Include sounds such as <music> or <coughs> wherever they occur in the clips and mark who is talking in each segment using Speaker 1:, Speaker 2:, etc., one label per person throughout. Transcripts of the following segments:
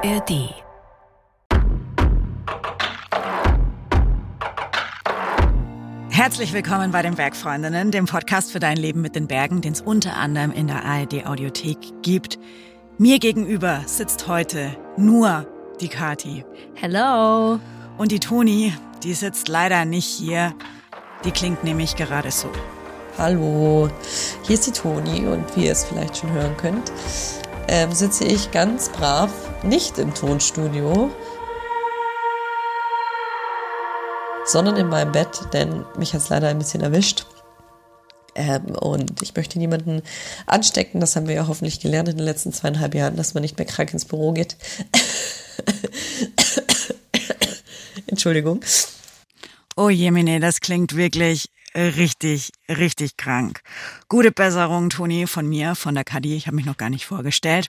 Speaker 1: ARD. Herzlich willkommen bei den Bergfreundinnen, dem Podcast für dein Leben mit den Bergen, den es unter anderem in der ARD Audiothek gibt. Mir gegenüber sitzt heute nur die Kati.
Speaker 2: Hello.
Speaker 1: Und die Toni, die sitzt leider nicht hier. Die klingt nämlich gerade so.
Speaker 3: Hallo, hier ist die Toni und wie ihr es vielleicht schon hören könnt, ähm, sitze ich ganz brav nicht im Tonstudio, sondern in meinem Bett, denn mich hat es leider ein bisschen erwischt. Ähm, und ich möchte niemanden anstecken. Das haben wir ja hoffentlich gelernt in den letzten zweieinhalb Jahren, dass man nicht mehr krank ins Büro geht. <coughs> Entschuldigung.
Speaker 1: Oh Jemine, das klingt wirklich richtig, richtig krank. Gute Besserung, Toni, von mir, von der Kadi. Ich habe mich noch gar nicht vorgestellt.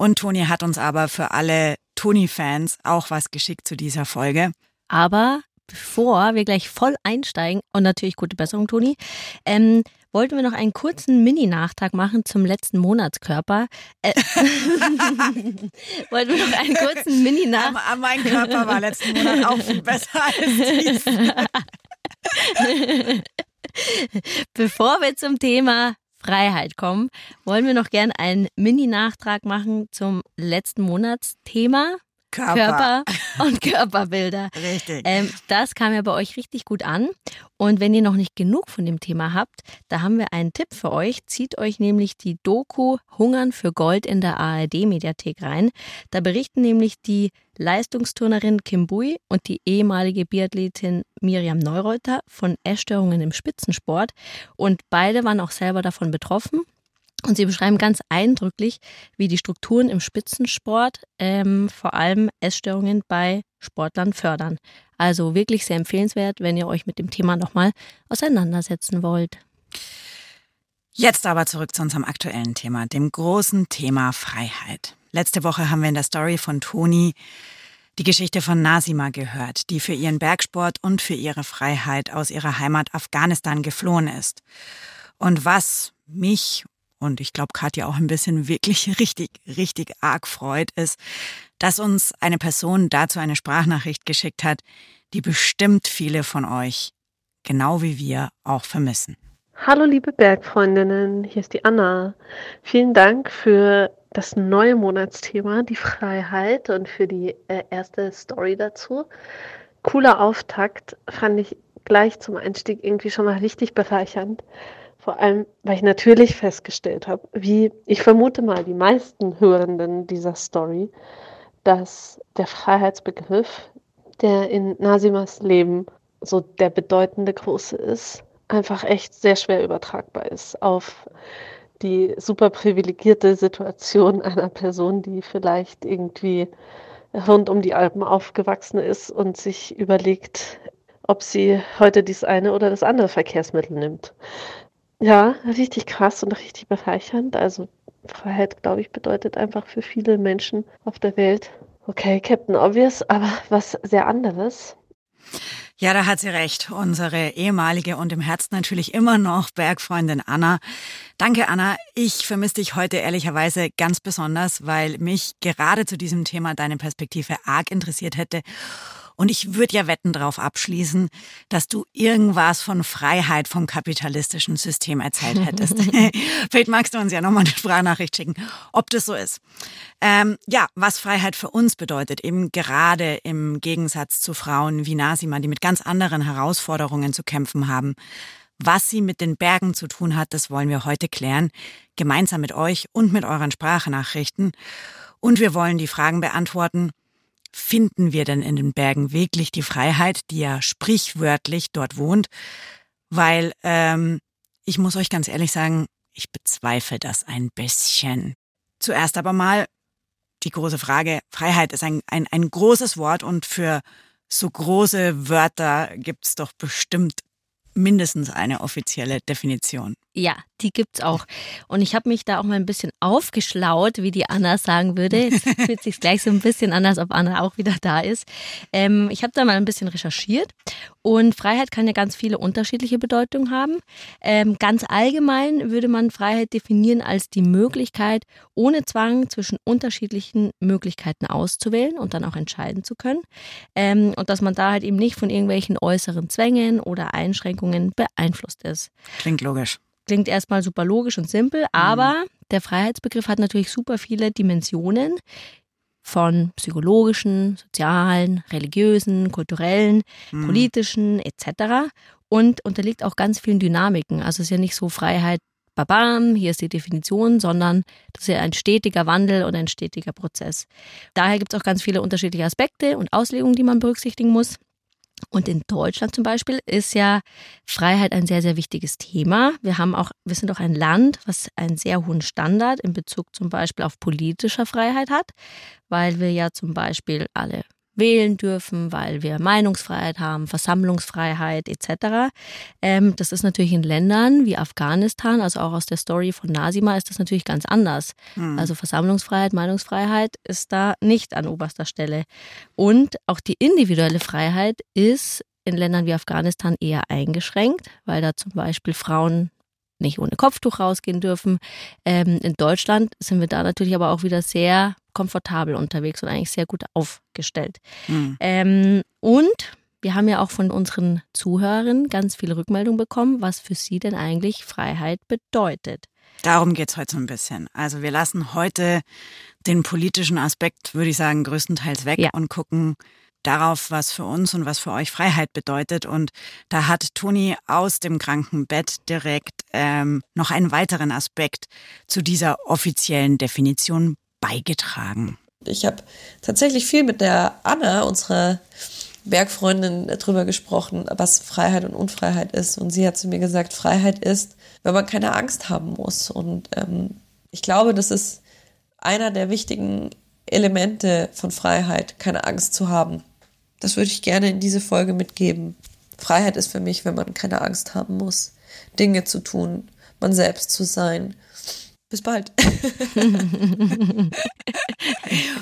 Speaker 1: Und Toni hat uns aber für alle Toni-Fans auch was geschickt zu dieser Folge.
Speaker 2: Aber bevor wir gleich voll einsteigen, und natürlich gute Besserung, Toni, ähm, wollten wir noch einen kurzen Mini-Nachtrag machen zum letzten Monatskörper. Äh, <laughs> wollten wir noch einen kurzen Mini-Nachtrag.
Speaker 1: Mein Körper war letzten Monat auch viel besser als dies. <laughs>
Speaker 2: Bevor wir zum Thema Freiheit kommen, wollen wir noch gern einen Mini-Nachtrag machen zum letzten Monatsthema.
Speaker 1: Körper.
Speaker 2: Körper und <laughs> Körperbilder.
Speaker 1: Richtig.
Speaker 2: Ähm, das kam ja bei euch richtig gut an. Und wenn ihr noch nicht genug von dem Thema habt, da haben wir einen Tipp für euch. Zieht euch nämlich die Doku Hungern für Gold in der ARD-Mediathek rein. Da berichten nämlich die Leistungsturnerin Kim Bui und die ehemalige Biathletin Miriam Neureuter von Essstörungen im Spitzensport. Und beide waren auch selber davon betroffen. Und sie beschreiben ganz eindrücklich, wie die Strukturen im Spitzensport ähm, vor allem Essstörungen bei Sportlern fördern. Also wirklich sehr empfehlenswert, wenn ihr euch mit dem Thema nochmal auseinandersetzen wollt.
Speaker 1: Jetzt aber zurück zu unserem aktuellen Thema, dem großen Thema Freiheit. Letzte Woche haben wir in der Story von Toni die Geschichte von Nasima gehört, die für ihren Bergsport und für ihre Freiheit aus ihrer Heimat Afghanistan geflohen ist. Und was mich und ich glaube Katja auch ein bisschen wirklich <laughs> richtig, richtig arg freut, ist, dass uns eine Person dazu eine Sprachnachricht geschickt hat, die bestimmt viele von euch, genau wie wir, auch vermissen.
Speaker 4: Hallo liebe Bergfreundinnen, hier ist die Anna. Vielen Dank für das neue Monatsthema, die Freiheit und für die äh, erste Story dazu. Cooler Auftakt, fand ich gleich zum Einstieg irgendwie schon mal richtig bereichernd. Vor allem, weil ich natürlich festgestellt habe, wie ich vermute mal die meisten Hörenden dieser Story, dass der Freiheitsbegriff, der in Nasimas Leben so der bedeutende große ist, einfach echt sehr schwer übertragbar ist auf die super privilegierte Situation einer Person, die vielleicht irgendwie rund um die Alpen aufgewachsen ist und sich überlegt, ob sie heute dies eine oder das andere Verkehrsmittel nimmt. Ja, richtig krass und richtig bereichernd. Also Freiheit, glaube ich, bedeutet einfach für viele Menschen auf der Welt, okay, Captain Obvious, aber was sehr anderes.
Speaker 1: Ja, da hat sie recht. Unsere ehemalige und im Herzen natürlich immer noch Bergfreundin Anna. Danke, Anna. Ich vermisse dich heute ehrlicherweise ganz besonders, weil mich gerade zu diesem Thema deine Perspektive arg interessiert hätte. Und ich würde ja wetten darauf abschließen, dass du irgendwas von Freiheit vom kapitalistischen System erzählt hättest. <laughs> <laughs> Vielleicht magst du uns ja nochmal eine Sprachnachricht schicken, ob das so ist. Ähm, ja, was Freiheit für uns bedeutet, eben gerade im Gegensatz zu Frauen wie Nasima, die mit ganz anderen Herausforderungen zu kämpfen haben. Was sie mit den Bergen zu tun hat, das wollen wir heute klären, gemeinsam mit euch und mit euren Sprachnachrichten. Und wir wollen die Fragen beantworten, finden wir denn in den Bergen wirklich die Freiheit, die ja sprichwörtlich dort wohnt? Weil ähm, ich muss euch ganz ehrlich sagen, ich bezweifle das ein bisschen. Zuerst aber mal die große Frage, Freiheit ist ein, ein, ein großes Wort und für so große Wörter gibt's doch bestimmt mindestens eine offizielle Definition.
Speaker 2: Ja, die gibt's auch. Und ich habe mich da auch mal ein bisschen aufgeschlaut, wie die Anna sagen würde. Es <laughs> fühlt sich gleich so ein bisschen an, als ob Anna auch wieder da ist. Ähm, ich habe da mal ein bisschen recherchiert und Freiheit kann ja ganz viele unterschiedliche Bedeutungen haben. Ähm, ganz allgemein würde man Freiheit definieren als die Möglichkeit, ohne Zwang zwischen unterschiedlichen Möglichkeiten auszuwählen und dann auch entscheiden zu können. Ähm, und dass man da halt eben nicht von irgendwelchen äußeren Zwängen oder Einschränkungen beeinflusst ist.
Speaker 1: Klingt logisch.
Speaker 2: Klingt erstmal super logisch und simpel, aber der Freiheitsbegriff hat natürlich super viele Dimensionen von psychologischen, sozialen, religiösen, kulturellen,
Speaker 1: Mhm.
Speaker 2: politischen etc. und unterliegt auch ganz vielen Dynamiken. Also es ist ja nicht so Freiheit, babam, hier ist die Definition, sondern das ist ja ein stetiger Wandel und ein stetiger Prozess. Daher gibt es auch ganz viele unterschiedliche Aspekte und Auslegungen, die man berücksichtigen muss. Und in Deutschland zum Beispiel ist ja Freiheit ein sehr, sehr wichtiges Thema. Wir haben auch, wir sind auch ein Land, was einen sehr hohen Standard in Bezug zum Beispiel auf politischer Freiheit hat, weil wir ja zum Beispiel alle wählen dürfen, weil wir Meinungsfreiheit haben, Versammlungsfreiheit etc. Ähm, das ist natürlich in Ländern wie Afghanistan, also auch aus der Story von Nasima, ist das natürlich ganz anders.
Speaker 1: Hm.
Speaker 2: Also Versammlungsfreiheit, Meinungsfreiheit ist da nicht an oberster Stelle. Und auch die individuelle Freiheit ist in Ländern wie Afghanistan eher eingeschränkt, weil da zum Beispiel Frauen nicht ohne Kopftuch rausgehen dürfen. Ähm, in Deutschland sind wir da natürlich aber auch wieder sehr komfortabel unterwegs und eigentlich sehr gut aufgestellt.
Speaker 1: Hm.
Speaker 2: Ähm, und wir haben ja auch von unseren Zuhörern ganz viele Rückmeldungen bekommen, was für sie denn eigentlich Freiheit bedeutet.
Speaker 1: Darum geht's heute so ein bisschen. Also wir lassen heute den politischen Aspekt, würde ich sagen, größtenteils weg
Speaker 2: Ja.
Speaker 1: und gucken darauf, was für uns und was für euch Freiheit bedeutet. Und da hat Toni aus dem Krankenbett direkt ähm, noch einen weiteren Aspekt zu dieser offiziellen Definition beigetragen.
Speaker 3: Ich habe tatsächlich viel mit der Anna, unserer Bergfreundin, darüber gesprochen, was Freiheit und Unfreiheit ist. Und sie hat zu mir gesagt, Freiheit ist, wenn man keine Angst haben muss. Und ähm, ich glaube, das ist einer der wichtigen Elemente von Freiheit, keine Angst zu haben. Das würde ich gerne in diese Folge mitgeben. Freiheit ist für mich, wenn man keine Angst haben muss, Dinge zu tun, man selbst zu sein. Bis bald. <laughs>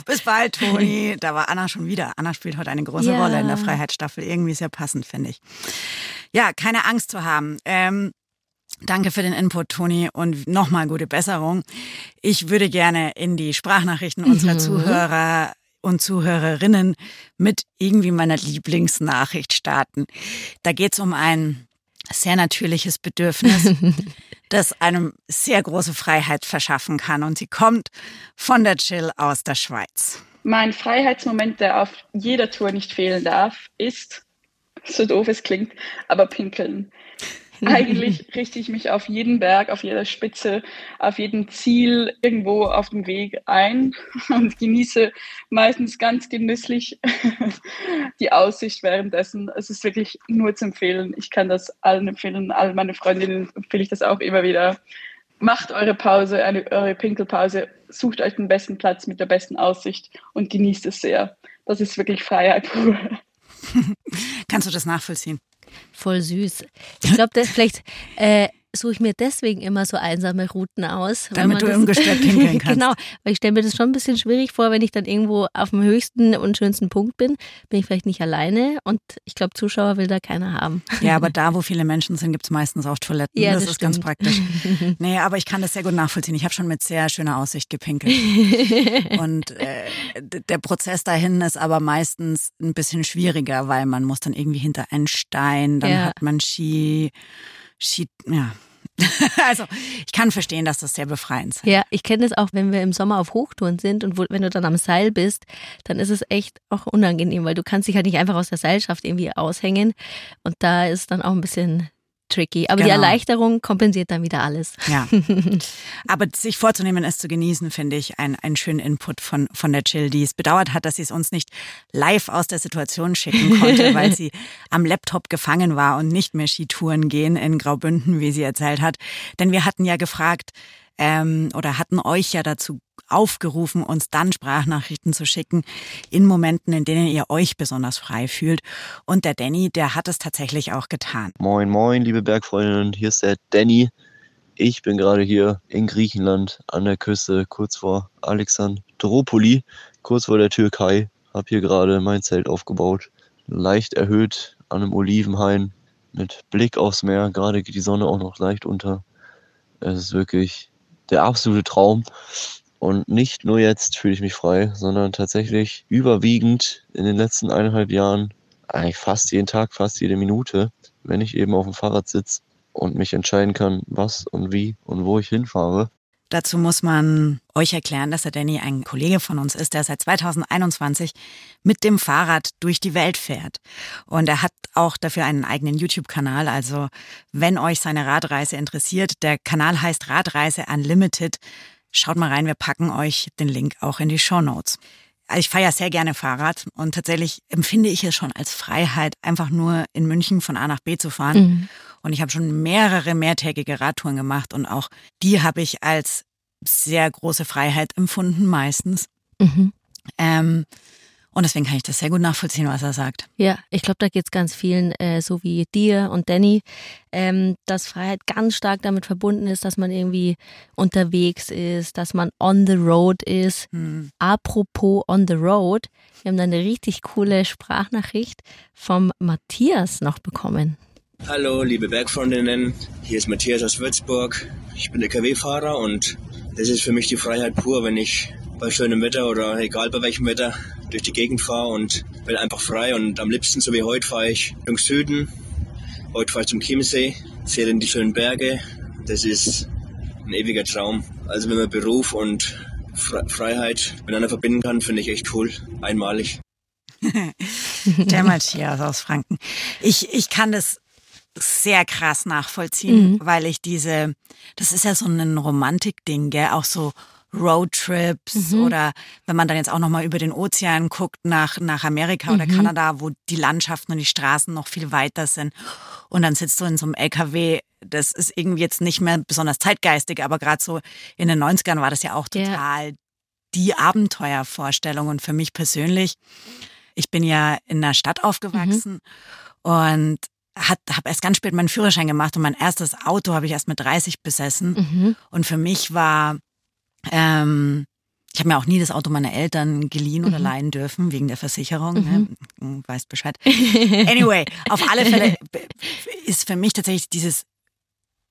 Speaker 1: Bis bald, Toni. Da war Anna schon wieder. Anna spielt heute eine große
Speaker 2: Ja.
Speaker 1: Rolle in der Freiheitsstaffel. Irgendwie sehr passend, finde ich. Ja, keine Angst zu haben. Ähm, Danke für den Input, Toni, und nochmal gute Besserung. Ich würde gerne in die Sprachnachrichten unserer
Speaker 2: Mhm.
Speaker 1: Zuhörer und Zuhörerinnen mit irgendwie meiner Lieblingsnachricht starten. Da geht es um ein sehr natürliches Bedürfnis, <laughs> das einem sehr große Freiheit verschaffen kann. Und sie kommt von der Chill aus der Schweiz.
Speaker 5: Mein Freiheitsmoment, der auf jeder Tour nicht fehlen darf, ist, so doof es klingt, aber pinkeln. <laughs> Eigentlich richte ich mich auf jeden Berg, auf jeder Spitze, auf jedem Ziel irgendwo auf dem Weg ein <laughs> und genieße meistens ganz genüsslich <laughs> die Aussicht währenddessen. Es ist wirklich nur zu empfehlen. Ich kann das allen empfehlen, all meine Freundinnen empfehle ich das auch immer wieder. Macht eure Pause, eine, eure Pinkelpause, sucht euch den besten Platz mit der besten Aussicht und genießt es sehr. Das ist wirklich Freiheit pur.
Speaker 1: Kannst du das nachvollziehen?
Speaker 2: Voll süß. Ich glaube, das vielleicht äh, suche ich mir deswegen immer so einsame Routen aus.
Speaker 1: Damit du
Speaker 2: das-
Speaker 1: ungestört <laughs> pinkeln kannst.
Speaker 2: genau, weil ich stelle mir das schon ein bisschen schwierig vor, wenn ich dann irgendwo auf dem höchsten und schönsten Punkt bin, bin ich vielleicht nicht alleine und ich glaube, Zuschauer will da keiner haben.
Speaker 1: Ja, aber <laughs> da, wo viele Menschen sind, gibt's meistens auch Toiletten.
Speaker 2: Ja,
Speaker 1: das,
Speaker 2: das
Speaker 1: ist ganz
Speaker 2: stimmt.
Speaker 1: praktisch. <laughs> Nee, aber ich kann das sehr gut nachvollziehen. Ich habe schon mit sehr schöner Aussicht gepinkelt. Und äh, der Prozess dahin ist aber meistens ein bisschen schwieriger, weil man muss dann irgendwie hinter einen Stein, dann
Speaker 2: Ja.
Speaker 1: hat man Ski, Ski, ja. <laughs> Also ich kann verstehen, dass das sehr befreiend ist.
Speaker 2: Ja, ich kenne das auch, wenn wir im Sommer auf Hochtouren sind und wo, wenn du dann am Seil bist, dann ist es echt auch unangenehm, weil du kannst dich halt nicht einfach aus der Seilschaft irgendwie aushängen und da ist dann auch ein bisschen tricky. Aber die
Speaker 1: Genau.
Speaker 2: Erleichterung kompensiert dann wieder alles.
Speaker 1: Ja. <laughs> Aber sich vorzunehmen, es zu genießen, finde ich ein, einen schönen Input von, von der Chill, die es bedauert hat, dass sie es uns nicht live aus der Situation schicken konnte, <laughs> weil sie am Laptop gefangen war und nicht mehr Skitouren gehen in Graubünden, wie sie erzählt hat. Denn wir hatten ja gefragt, ähm, oder hatten euch ja dazu aufgerufen, uns dann Sprachnachrichten zu schicken in Momenten, in denen ihr euch besonders frei fühlt. Und der Danny, der hat es tatsächlich auch getan.
Speaker 6: Moin, moin, liebe Bergfreundinnen, hier ist der Danny. Ich bin gerade hier in Griechenland an der Küste, kurz vor Alexandropoli, kurz vor der Türkei. Habe hier gerade mein Zelt aufgebaut. Leicht erhöht an einem Olivenhain mit Blick aufs Meer. Gerade geht die Sonne auch noch leicht unter. Es ist wirklich der absolute Traum. Und nicht nur jetzt fühle ich mich frei, sondern tatsächlich überwiegend in den letzten eineinhalb Jahren, eigentlich fast jeden Tag, fast jede Minute, wenn ich eben auf dem Fahrrad sitze und mich entscheiden kann, was und wie und wo ich hinfahre.
Speaker 1: Dazu muss man euch erklären, dass der Danny ein Kollege von uns ist, der seit 2021 mit dem Fahrrad durch die Welt fährt. Und er hat auch dafür einen eigenen YouTube-Kanal. Also wenn euch seine Radreise interessiert, der Kanal heißt Radreise Unlimited. Schaut mal rein, wir packen euch den Link auch in die Show Notes. Also ich fahre ja sehr gerne Fahrrad und tatsächlich empfinde ich es schon als Freiheit, einfach nur in München von A nach B zu fahren. Mhm. Und ich habe schon mehrere mehrtägige Radtouren gemacht und auch die habe ich als sehr große Freiheit empfunden, meistens. Mhm. Ähm, und deswegen kann ich das sehr gut nachvollziehen, was er sagt.
Speaker 2: Ja, ich glaube, da geht es ganz vielen, äh, so wie dir und Danny, ähm, dass Freiheit ganz stark damit verbunden ist, dass man irgendwie unterwegs ist, dass man on the road ist. Hm. Apropos on the road, wir haben da eine richtig coole Sprachnachricht vom Matthias noch bekommen.
Speaker 7: Hallo, liebe Bergfreundinnen, hier ist Matthias aus Würzburg. Ich bin der KW-Fahrer und das ist für mich die Freiheit pur, wenn ich bei schönem Wetter oder egal bei welchem Wetter durch die Gegend fahre und bin einfach frei. Und am liebsten, so wie heute, fahre ich Richtung Süden. Heute fahre ich zum Chiemsee, sehe dann die schönen Berge. Das ist ein ewiger Traum. Also wenn man Beruf und Freiheit miteinander verbinden kann, finde ich echt cool. Einmalig. <laughs>
Speaker 1: Der Matthias aus Franken. Ich, ich kann das sehr krass nachvollziehen, mhm. weil ich diese, das ist ja so ein Romantik-Ding, gell, auch so Roadtrips mhm. oder wenn man dann jetzt auch nochmal über den Ozean guckt nach, nach Amerika oder mhm. Kanada, wo die Landschaften und die Straßen noch viel weiter sind. Und dann sitzt du in so einem LKW, das ist irgendwie jetzt nicht mehr besonders zeitgeistig, aber gerade so in den 90ern war das ja auch total ja. die Abenteuervorstellung. Und für mich persönlich, ich bin ja in der Stadt aufgewachsen mhm. und habe erst ganz spät meinen Führerschein gemacht und mein erstes Auto habe ich erst mit 30 besessen. Mhm. Und für mich war ähm, ich habe mir auch nie das Auto meiner Eltern geliehen oder mhm. leihen dürfen, wegen der Versicherung. Ne? Mhm. Ne? Weißt Bescheid. <laughs> Anyway, auf alle Fälle ist für mich tatsächlich dieses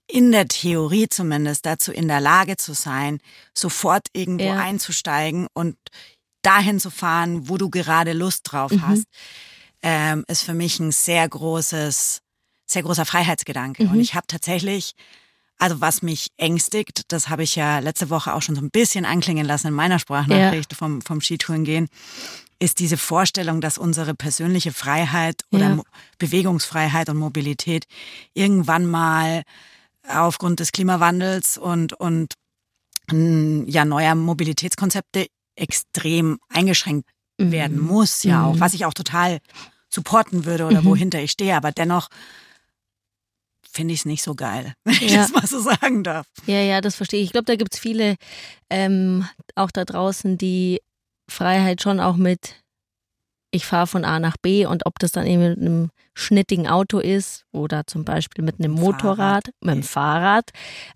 Speaker 1: in der Theorie zumindest dazu in der Lage zu sein, sofort irgendwo ja. einzusteigen und dahin zu fahren, wo du gerade Lust drauf mhm. hast, ähm, ist für mich ein sehr großes, sehr großer Freiheitsgedanke. Und mhm. ich habe tatsächlich also was mich ängstigt, das habe ich ja letzte Woche auch schon so ein bisschen anklingen lassen in meiner Sprachnachricht ja. vom, vom Skitourengehen, ist diese Vorstellung, dass unsere persönliche Freiheit oder ja. Bewegungsfreiheit und Mobilität irgendwann mal aufgrund des Klimawandels und, und ja, neuer Mobilitätskonzepte extrem eingeschränkt mhm. werden muss, ja auch, mhm. was ich auch total supporten würde oder mhm. wohinter ich stehe, aber dennoch finde ich es nicht so geil, <laughs> wenn ich ja. das mal so sagen darf.
Speaker 2: Ja, ja, das verstehe ich. Ich glaube, da gibt es viele ähm, auch da draußen, die Freiheit schon auch mit ich fahre von A nach B und ob das dann eben mit einem schnittigen Auto ist oder zum Beispiel mit einem Motorrad, Fahrrad. mit dem Fahrrad,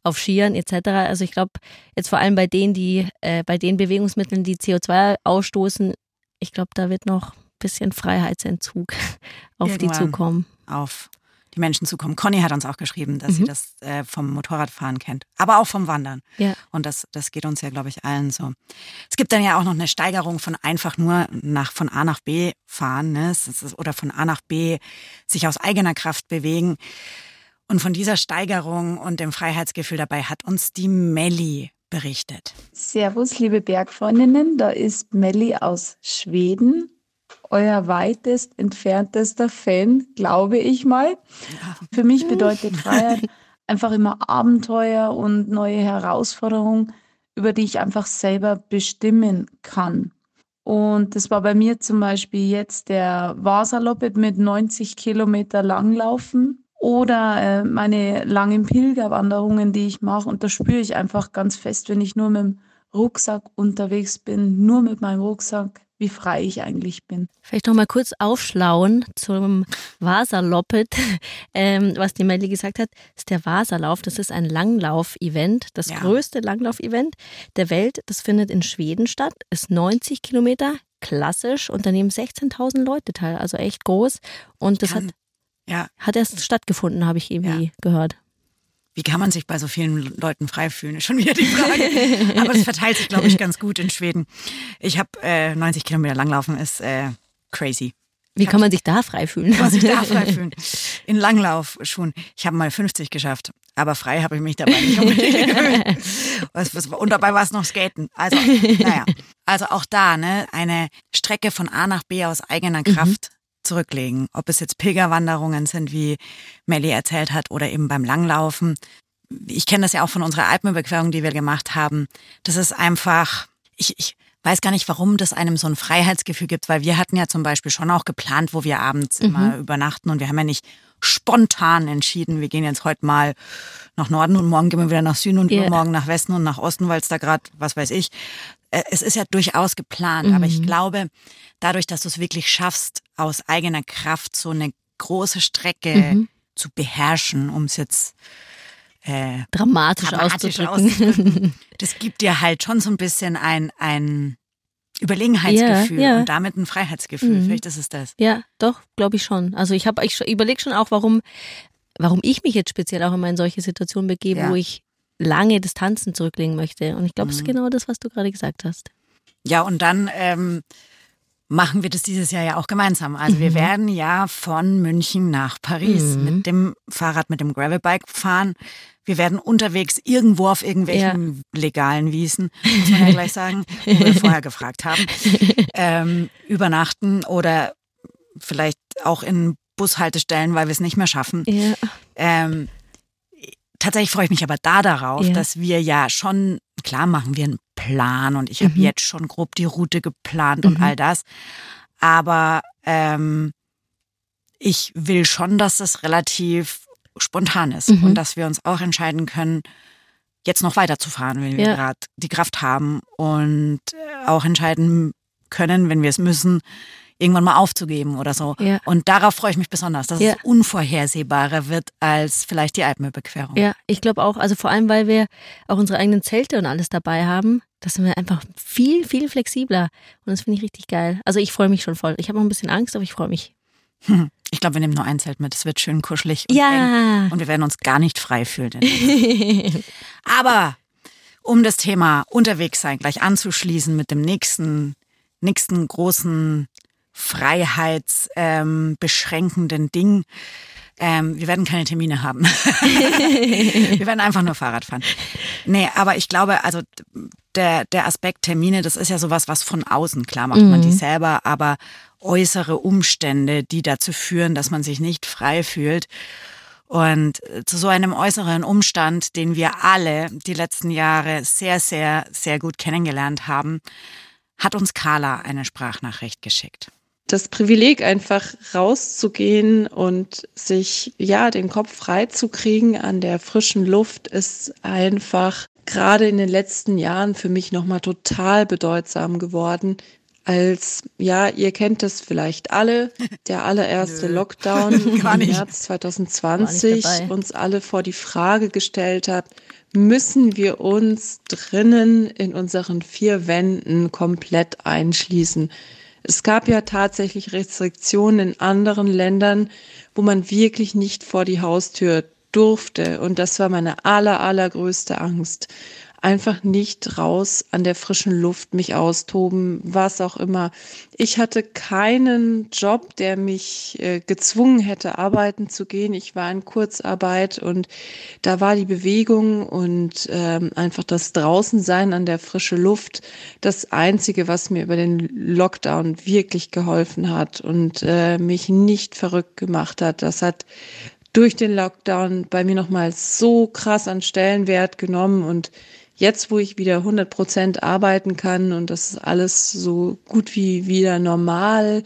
Speaker 2: auf Skiern etc. Also ich glaube, jetzt vor allem bei denen, die, äh, bei den Bewegungsmitteln, die CO2 ausstoßen, ich glaube, da wird noch ein bisschen Freiheitsentzug <laughs> auf Irgendwann die zukommen.
Speaker 1: Auf die Menschen zukommen. Conny hat uns auch geschrieben, dass mhm. sie das äh, vom Motorradfahren kennt, aber auch vom Wandern. Ja. Und das, das geht uns ja, glaube ich, allen so. Es gibt dann ja auch noch eine Steigerung von einfach nur nach, von A nach B fahren ne? Ist, oder von A nach B sich aus eigener Kraft bewegen. Und von dieser Steigerung und dem Freiheitsgefühl dabei hat uns die Melli berichtet.
Speaker 8: Servus, liebe Bergfreundinnen, da ist Melli aus Schweden euer weitest entferntester Fan, glaube ich mal. Für mich bedeutet Freiheit einfach immer Abenteuer und neue Herausforderungen, über die ich einfach selber bestimmen kann. Und das war bei mir zum Beispiel jetzt der Vasaloppet mit 90 Kilometer Langlaufen oder äh, meine langen Pilgerwanderungen, die ich mache. Und da spüre ich einfach ganz fest, wenn ich nur mit dem Rucksack unterwegs bin, nur mit meinem Rucksack, wie frei ich eigentlich bin.
Speaker 2: Vielleicht noch mal kurz aufschlauen zum Vasaloppet. <laughs> Ähm, was die Melli gesagt hat, ist der Vasalauf. Das ist ein Langlauf-Event, das ja. größte Langlauf-Event der Welt. Das findet in Schweden statt, ist 90 Kilometer, klassisch. Und da nehmen 16.000 Leute teil, also echt groß. Und das Kann, hat, ja. hat erst stattgefunden, habe ich irgendwie ja. gehört.
Speaker 1: Wie kann man sich bei so vielen Leuten frei fühlen? Ist schon wieder die Frage. Aber es verteilt sich, glaube ich, ganz gut in Schweden. Ich habe äh, 90 Kilometer langlaufen, ist äh, crazy.
Speaker 2: Wie kann man sich da frei fühlen?
Speaker 1: Kann man sich da frei <laughs> fühlen? In Langlauf schon. Ich habe mal 50 geschafft, aber frei habe ich mich dabei nicht unbedingt gefühlt. Und dabei war es noch Skaten. Also, naja. Also auch da, ne, eine Strecke von A nach B aus eigener mhm. Kraft. Mhm zurücklegen. Ob es jetzt Pilgerwanderungen sind, wie Melly erzählt hat, oder eben beim Langlaufen. Ich kenne das ja auch von unserer Alpenüberquerung, die wir gemacht haben. Das ist einfach, ich, ich weiß gar nicht, warum das einem so ein Freiheitsgefühl gibt, weil wir hatten ja zum Beispiel schon auch geplant, wo wir abends mhm. immer übernachten und wir haben ja nicht spontan entschieden, wir gehen jetzt heute mal nach Norden und morgen gehen wir wieder nach Süden und yeah. übermorgen nach Westen und nach Osten, weil es da gerade, was weiß ich, äh, es ist ja durchaus geplant, mhm. aber ich mhm. glaube, dadurch, dass du es wirklich schaffst, aus eigener Kraft so eine große Strecke mhm. zu beherrschen, um es jetzt
Speaker 2: äh, dramatisch, dramatisch auszudrücken. auszudrücken. <laughs>
Speaker 1: das gibt dir halt schon so ein bisschen ein, ein Überlegenheitsgefühl ja, ja. und damit ein Freiheitsgefühl. Mhm. Vielleicht ist es das.
Speaker 2: Ja, doch, glaube ich schon. Also ich habe, ich überlege schon auch, warum, warum ich mich jetzt speziell auch immer in solche Situationen begebe, ja. wo ich lange Distanzen zurücklegen möchte. Und ich glaube, mhm. das ist mhm. genau das, was du gerade gesagt hast.
Speaker 1: Ja, und dann ähm, machen wir das dieses Jahr ja auch gemeinsam. Also mhm. wir werden ja von München nach Paris mhm. mit dem Fahrrad, mit dem Gravelbike fahren. Wir werden unterwegs irgendwo auf irgendwelchen ja. legalen Wiesen, muss man ja <laughs> gleich sagen, wo wir vorher gefragt haben, ähm, übernachten oder vielleicht auch in Bushaltestellen, weil wir es nicht mehr schaffen. Ja. Ähm, tatsächlich freue ich mich aber da darauf, ja. dass wir ja schon, klar machen wir einen Plan und ich habe mhm. jetzt schon grob die Route geplant mhm. und all das. Aber ähm, ich will schon, dass das relativ spontan ist mhm. und dass wir uns auch entscheiden können, jetzt noch weiterzufahren, wenn wir ja. gerade die Kraft haben und äh, auch entscheiden können, wenn wir es müssen, irgendwann mal aufzugeben oder so. Ja. Und darauf freue ich mich besonders, dass ja. es unvorhersehbarer wird als vielleicht die Alpenüberquerung.
Speaker 2: Ja, ich glaube auch, also vor allem, weil wir auch unsere eigenen Zelte und alles dabei haben, da sind wir einfach viel, viel flexibler. Und das finde ich richtig geil. Also ich freue mich schon voll. Ich habe noch ein bisschen Angst, aber ich freue mich.
Speaker 1: Ich glaube, wir nehmen nur ein Zelt mit. Es wird schön kuschelig
Speaker 2: und ja.
Speaker 1: eng. Und wir werden uns gar nicht frei fühlen. <laughs> Aber um das Thema unterwegs sein gleich anzuschließen mit dem nächsten, nächsten großen freiheitsbeschränkenden ähm, Ding, ähm, wir werden keine Termine haben. <laughs> wir werden einfach nur Fahrrad fahren. Nee, aber ich glaube, also der, der Aspekt Termine, das ist ja sowas, was von außen, klar macht man die mhm. selber, aber äußere Umstände, die dazu führen, dass man sich nicht frei fühlt. Und zu so einem äußeren Umstand, den wir alle die letzten Jahre sehr, sehr, sehr gut kennengelernt haben, hat uns Carla eine Sprachnachricht geschickt
Speaker 9: das Privileg, einfach rauszugehen und sich ja den Kopf frei zu kriegen an der frischen Luft, ist einfach gerade in den letzten Jahren für mich nochmal total bedeutsam geworden. Als, ja, ihr kennt das vielleicht alle, der allererste <laughs> Lockdown <laughs> im März 2020 uns alle vor die Frage gestellt hat, müssen wir uns drinnen in unseren vier Wänden komplett einschließen? Es gab ja tatsächlich Restriktionen in anderen Ländern, wo man wirklich nicht vor die Haustür durfte. Und das war meine aller, allergrößte Angst einfach nicht raus an der frischen Luft mich austoben, was auch immer. Ich hatte keinen Job, der mich äh, gezwungen hätte, arbeiten zu gehen. Ich war in Kurzarbeit und da war die Bewegung und ähm, einfach das Draußensein an der frischen Luft das Einzige, was mir über den Lockdown wirklich geholfen hat und äh, mich nicht verrückt gemacht hat. Das hat durch den Lockdown bei mir nochmal so krass an Stellenwert genommen und jetzt, wo ich wieder 100 Prozent arbeiten kann und das alles so gut wie wieder normal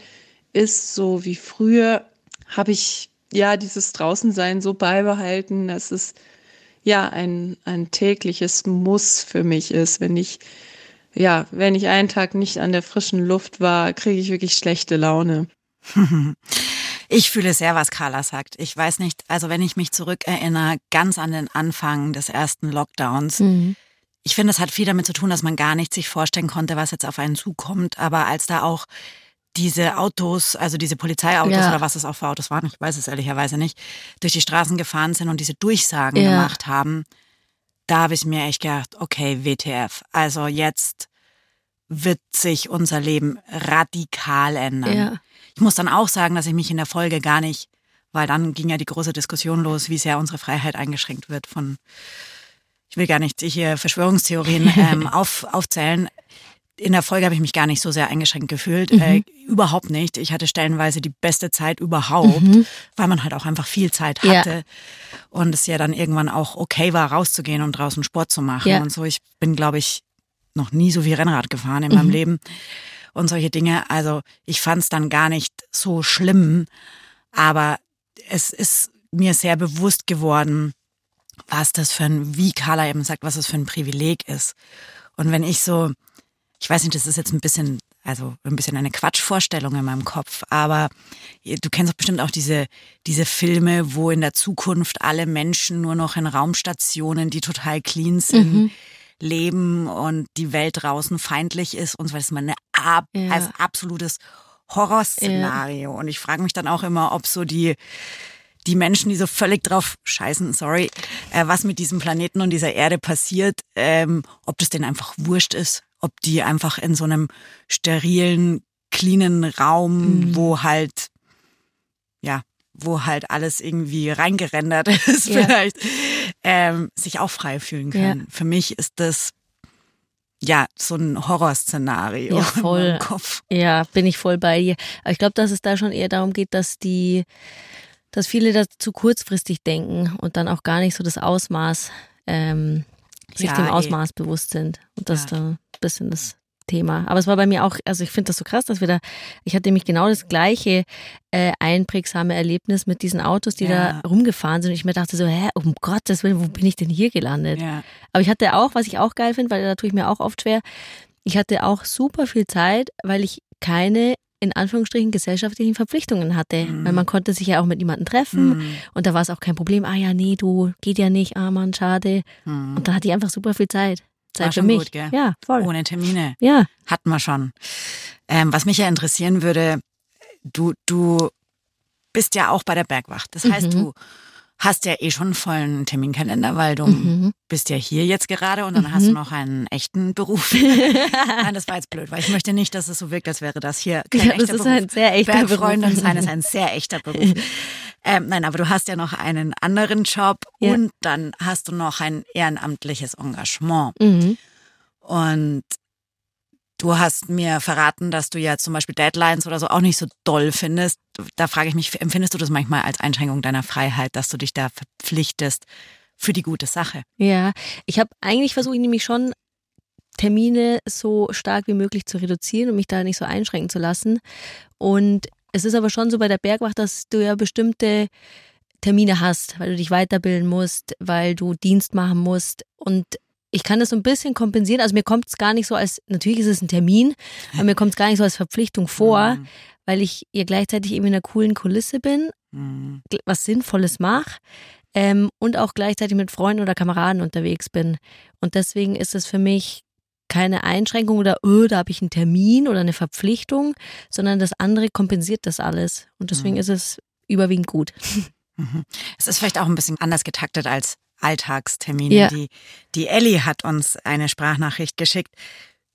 Speaker 9: ist, so wie früher, habe ich ja dieses Draußensein so beibehalten, dass es ja ein, ein tägliches Muss für mich ist. Wenn ich ja, wenn ich einen Tag nicht an der frischen Luft war, kriege ich wirklich schlechte Laune. <laughs>
Speaker 1: Ich fühle sehr, was Carla sagt. Ich weiß nicht, also wenn ich mich zurückerinnere, ganz an den Anfang des ersten Lockdowns. Mhm. Ich finde, es hat viel damit zu tun, dass man gar nicht sich vorstellen konnte, was jetzt auf einen zukommt. Aber als da auch diese Autos, also diese Polizeiautos ja. oder was es auch für Autos waren, ich weiß es ehrlicherweise nicht, durch die Straßen gefahren sind und diese Durchsagen ja. gemacht haben, da habe ich mir echt gedacht, okay, WTF. Also jetzt wird sich unser Leben radikal ändern. Ja. Ich muss dann auch sagen, dass ich mich in der Folge gar nicht, weil dann ging ja die große Diskussion los, wie sehr unsere Freiheit eingeschränkt wird von, ich will gar nicht hier Verschwörungstheorien <laughs> ähm, auf, aufzählen. In der Folge habe ich mich gar nicht so sehr eingeschränkt gefühlt. Mhm. Äh, überhaupt nicht. Ich hatte stellenweise die beste Zeit überhaupt, mhm. weil man halt auch einfach viel Zeit hatte. Ja. Und es ja dann irgendwann auch okay war, rauszugehen und draußen Sport zu machen ja. und so. Ich bin, glaube ich, noch nie so viel Rennrad gefahren in mhm. meinem Leben und solche Dinge. Also ich fand es dann gar nicht so schlimm, aber es ist mir sehr bewusst geworden, was das für ein, wie Carla eben sagt, was das für ein Privileg ist. Und wenn ich so, ich weiß nicht, das ist jetzt ein bisschen, also ein bisschen eine Quatschvorstellung in meinem Kopf, aber du kennst doch bestimmt auch diese, diese Filme, wo in der Zukunft alle Menschen nur noch in Raumstationen, die total clean sind, mhm. leben und die Welt draußen feindlich ist und so, das ist meine ab, ja. als absolutes Horrorszenario. Ja. Und ich frage mich dann auch immer, ob so die, die Menschen, die so völlig drauf scheißen, sorry, äh, was mit diesem Planeten und dieser Erde passiert, ähm, ob das denen einfach wurscht ist, ob die einfach in so einem sterilen, cleanen Raum, mhm. wo halt, ja, wo halt alles irgendwie reingerendert <laughs> ist, ja. vielleicht, ähm, sich auch frei fühlen können. Ja. Für mich ist das ja, so ein Horrorszenario
Speaker 2: ja, <laughs> voll. im Kopf. Ja, bin ich voll bei dir. Aber ich glaube, dass es da schon eher darum geht, dass die, dass viele da zu kurzfristig denken und dann auch gar nicht so das Ausmaß, ähm, sich ja, dem Ausmaß ey. bewusst sind. Und das ja. da ein bisschen das Thema. Aber es war bei mir auch, also ich finde das so krass, dass wir da, ich hatte nämlich genau das gleiche äh, einprägsame Erlebnis mit diesen Autos, die ja. da rumgefahren sind. Und ich mir dachte so, hä, um Gottes Willen, wo bin ich denn hier gelandet? Ja. Aber ich hatte auch, was ich auch geil finde, weil da tue ich mir auch oft schwer, ich hatte auch super viel Zeit, weil ich keine in Anführungsstrichen gesellschaftlichen Verpflichtungen hatte. Mhm. Weil man konnte sich ja auch mit niemandem treffen mhm. und da war es auch kein Problem. Ah ja, nee, du, geht ja nicht, ah Mann, schade. Mhm. Und da hatte ich einfach super viel Zeit. Zeit für mich. Gut?
Speaker 1: Ja, voll. Ohne Termine. Ja. Hatten wir schon. Ähm, was mich ja interessieren würde, du, du bist ja auch bei der Bergwacht. Das heißt, mhm. du hast ja eh schon einen vollen Terminkalender, weil du mhm. bist ja hier jetzt gerade und dann mhm. hast du mhm. noch einen echten Beruf. <laughs> Nein, das war jetzt blöd, weil ich möchte nicht, dass es so wirkt, als wäre das hier kein ja, echter Beruf. Das ist ein sehr echter Beruf. sein ist ein sehr echter Beruf. <laughs> Ähm, nein, aber du hast ja noch einen anderen Job ja. und dann hast du noch ein ehrenamtliches Engagement. Mhm. Und du hast mir verraten, dass du ja zum Beispiel Deadlines oder so auch nicht so doll findest. Da frage ich mich, empfindest du das manchmal als Einschränkung deiner Freiheit, dass du dich da verpflichtest für die gute Sache?
Speaker 2: Ja, ich habe eigentlich versuche ich nämlich schon Termine so stark wie möglich zu reduzieren und mich da nicht so einschränken zu lassen. Und es ist aber schon so bei der Bergwacht, dass du ja bestimmte Termine hast, weil du dich weiterbilden musst, weil du Dienst machen musst. Und ich kann das so ein bisschen kompensieren. Also mir kommt es gar nicht so als, natürlich ist es ein Termin, aber mir kommt es gar nicht so als Verpflichtung vor, <laughs> mhm. weil ich ihr gleichzeitig eben in einer coolen Kulisse bin, mhm. was Sinnvolles mache ähm, und auch gleichzeitig mit Freunden oder Kameraden unterwegs bin. Und deswegen ist es für mich keine Einschränkung oder oh, da habe ich einen Termin oder eine Verpflichtung, sondern das andere kompensiert das alles. Und deswegen mhm. ist es überwiegend gut. <laughs>
Speaker 1: Mhm. Es ist vielleicht auch ein bisschen anders getaktet als Alltagstermine. Ja. Die, die Ellie hat uns eine Sprachnachricht geschickt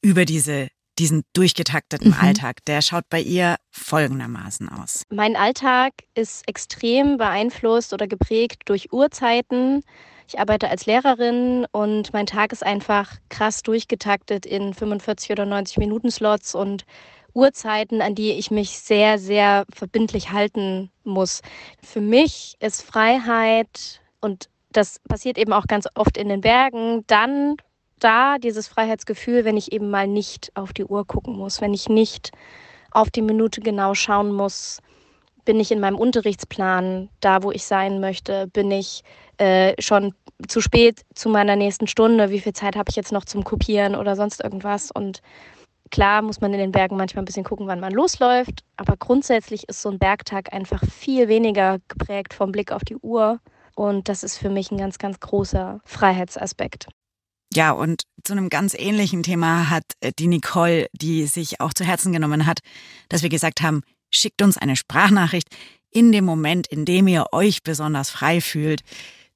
Speaker 1: über diese diesen durchgetakteten mhm. Alltag. Der schaut bei ihr folgendermaßen aus.
Speaker 10: Mein Alltag ist extrem beeinflusst oder geprägt durch Uhrzeiten, ich arbeite als Lehrerin und mein Tag ist einfach krass durchgetaktet in 45 oder 90 Minuten Slots und Uhrzeiten, an die ich mich sehr, sehr verbindlich halten muss. Für mich ist Freiheit und das passiert eben auch ganz oft in den Bergen, dann da dieses Freiheitsgefühl, wenn ich eben mal nicht auf die Uhr gucken muss, wenn ich nicht auf die Minute genau schauen muss, bin ich in meinem Unterrichtsplan da, wo ich sein möchte? Bin ich äh, schon zu spät zu meiner nächsten Stunde? Wie viel Zeit habe ich jetzt noch zum Kopieren oder sonst irgendwas? Und klar muss man in den Bergen manchmal ein bisschen gucken, wann man losläuft. Aber grundsätzlich ist so ein Bergtag einfach viel weniger geprägt vom Blick auf die Uhr. Und das ist für mich ein ganz, ganz großer Freiheitsaspekt.
Speaker 1: Ja, und zu einem ganz ähnlichen Thema hat äh, die Nicole, die sich auch zu Herzen genommen hat, dass wir gesagt haben, schickt uns eine Sprachnachricht in dem Moment, in dem ihr euch besonders frei fühlt.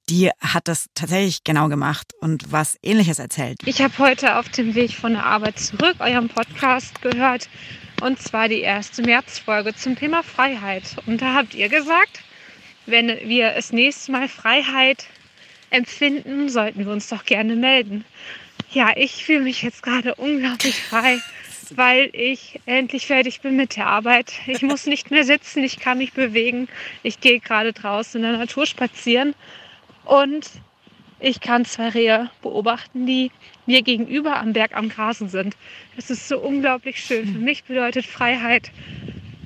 Speaker 1: Die hat das tatsächlich genau gemacht und was ähnliches erzählt.
Speaker 11: Ich habe heute auf dem Weg von der Arbeit zurück euren Podcast gehört und zwar die erste Märzfolge zum Thema Freiheit. Und da habt ihr gesagt, wenn wir das nächste Mal Freiheit empfinden, sollten wir uns doch gerne melden. Ja, ich fühle mich jetzt gerade unglaublich frei, weil ich endlich fertig bin mit der Arbeit. Ich muss nicht mehr sitzen, ich kann mich bewegen. Ich gehe gerade draußen in der Natur spazieren und ich kann zwei Rehe beobachten, die mir gegenüber am Berg am Grasen sind. Das ist so unglaublich schön. Für mich bedeutet Freiheit,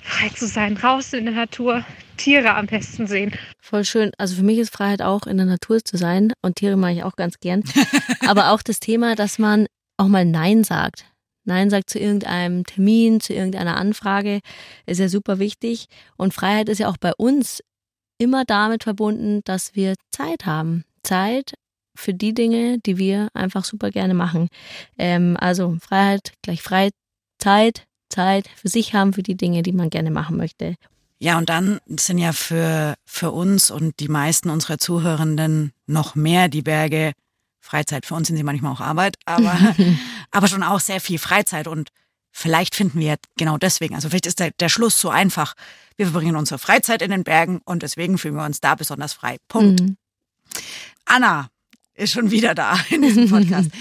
Speaker 11: frei zu sein, draußen in der Natur, Tiere am besten sehen.
Speaker 2: Voll schön. Also für mich ist Freiheit auch in der Natur zu sein und Tiere mache ich auch ganz gern. <laughs> Aber auch das Thema, dass man auch mal Nein sagt. Nein sagt zu irgendeinem Termin, zu irgendeiner Anfrage, ist ja super wichtig. Und Freiheit ist ja auch bei uns immer damit verbunden, dass wir Zeit haben. Zeit für die Dinge, die wir einfach super gerne machen. Ähm, also Freiheit gleich Freizeit, Zeit für sich haben, für die Dinge, die man gerne machen möchte.
Speaker 1: Ja, und dann sind ja für, für uns und die meisten unserer Zuhörenden noch mehr die Berge Freizeit. Für uns sind sie manchmal auch Arbeit, aber, <laughs> aber schon auch sehr viel Freizeit. Und vielleicht finden wir genau deswegen, also vielleicht ist der, der Schluss so einfach. Wir verbringen unsere Freizeit in den Bergen und deswegen fühlen wir uns da besonders frei. Punkt. Mhm. Anna ist schon wieder da in diesem Podcast. <laughs>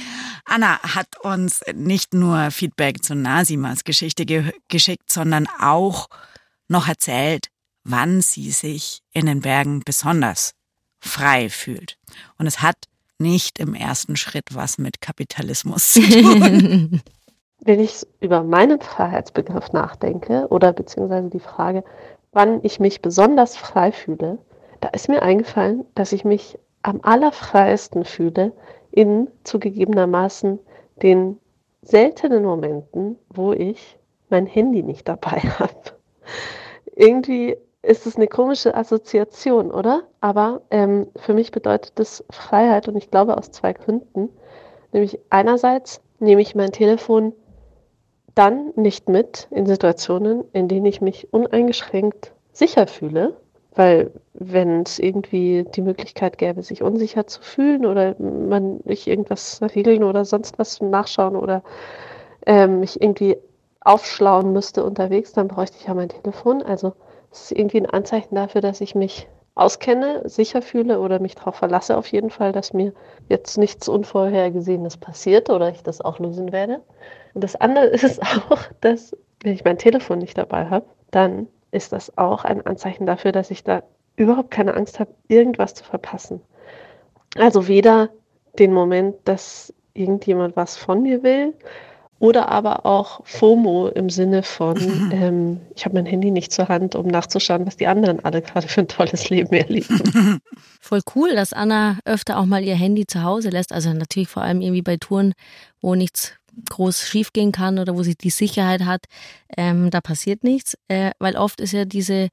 Speaker 1: Anna hat uns nicht nur Feedback zu Nasimas Geschichte ge geschickt, sondern auch noch erzählt, wann sie sich in den Bergen besonders frei fühlt. Und es hat nicht im ersten Schritt was mit Kapitalismus zu tun. <laughs>
Speaker 4: Wenn ich über meinen Freiheitsbegriff nachdenke oder beziehungsweise die Frage, wann ich mich besonders frei fühle, da ist mir eingefallen, dass ich mich am allerfreiesten fühle in zugegebenermaßen den seltenen Momenten, wo ich mein Handy nicht dabei <laughs> habe irgendwie ist es eine komische Assoziation, oder? Aber ähm, für mich bedeutet das Freiheit und ich glaube aus zwei Gründen. Nämlich einerseits nehme ich mein Telefon dann nicht mit in Situationen, in denen ich mich uneingeschränkt sicher fühle, weil wenn es irgendwie die Möglichkeit gäbe, sich unsicher zu fühlen oder man nicht irgendwas regeln oder sonst was nachschauen oder ähm, mich irgendwie aufschlauen müsste unterwegs, dann bräuchte ich ja mein Telefon. Also es ist irgendwie ein Anzeichen dafür, dass ich mich auskenne, sicher fühle oder mich darauf verlasse auf jeden Fall, dass mir jetzt nichts Unvorhergesehenes passiert oder ich das auch lösen werde. Und das andere <laughs> ist auch, dass wenn ich mein Telefon nicht dabei habe, dann ist das auch ein Anzeichen dafür, dass ich da überhaupt keine Angst habe, irgendwas zu verpassen. Also weder den Moment, dass irgendjemand was von mir will, oder aber auch FOMO im Sinne von, ähm, ich habe mein Handy nicht zur Hand, um nachzuschauen, was die anderen alle gerade für ein tolles Leben erleben. <laughs>
Speaker 2: Voll cool, dass Anna öfter auch mal ihr Handy zu Hause lässt. Also natürlich vor allem irgendwie bei Touren, wo nichts groß schiefgehen kann oder wo sie die Sicherheit hat, ähm, da passiert nichts. Äh, weil oft ist ja diese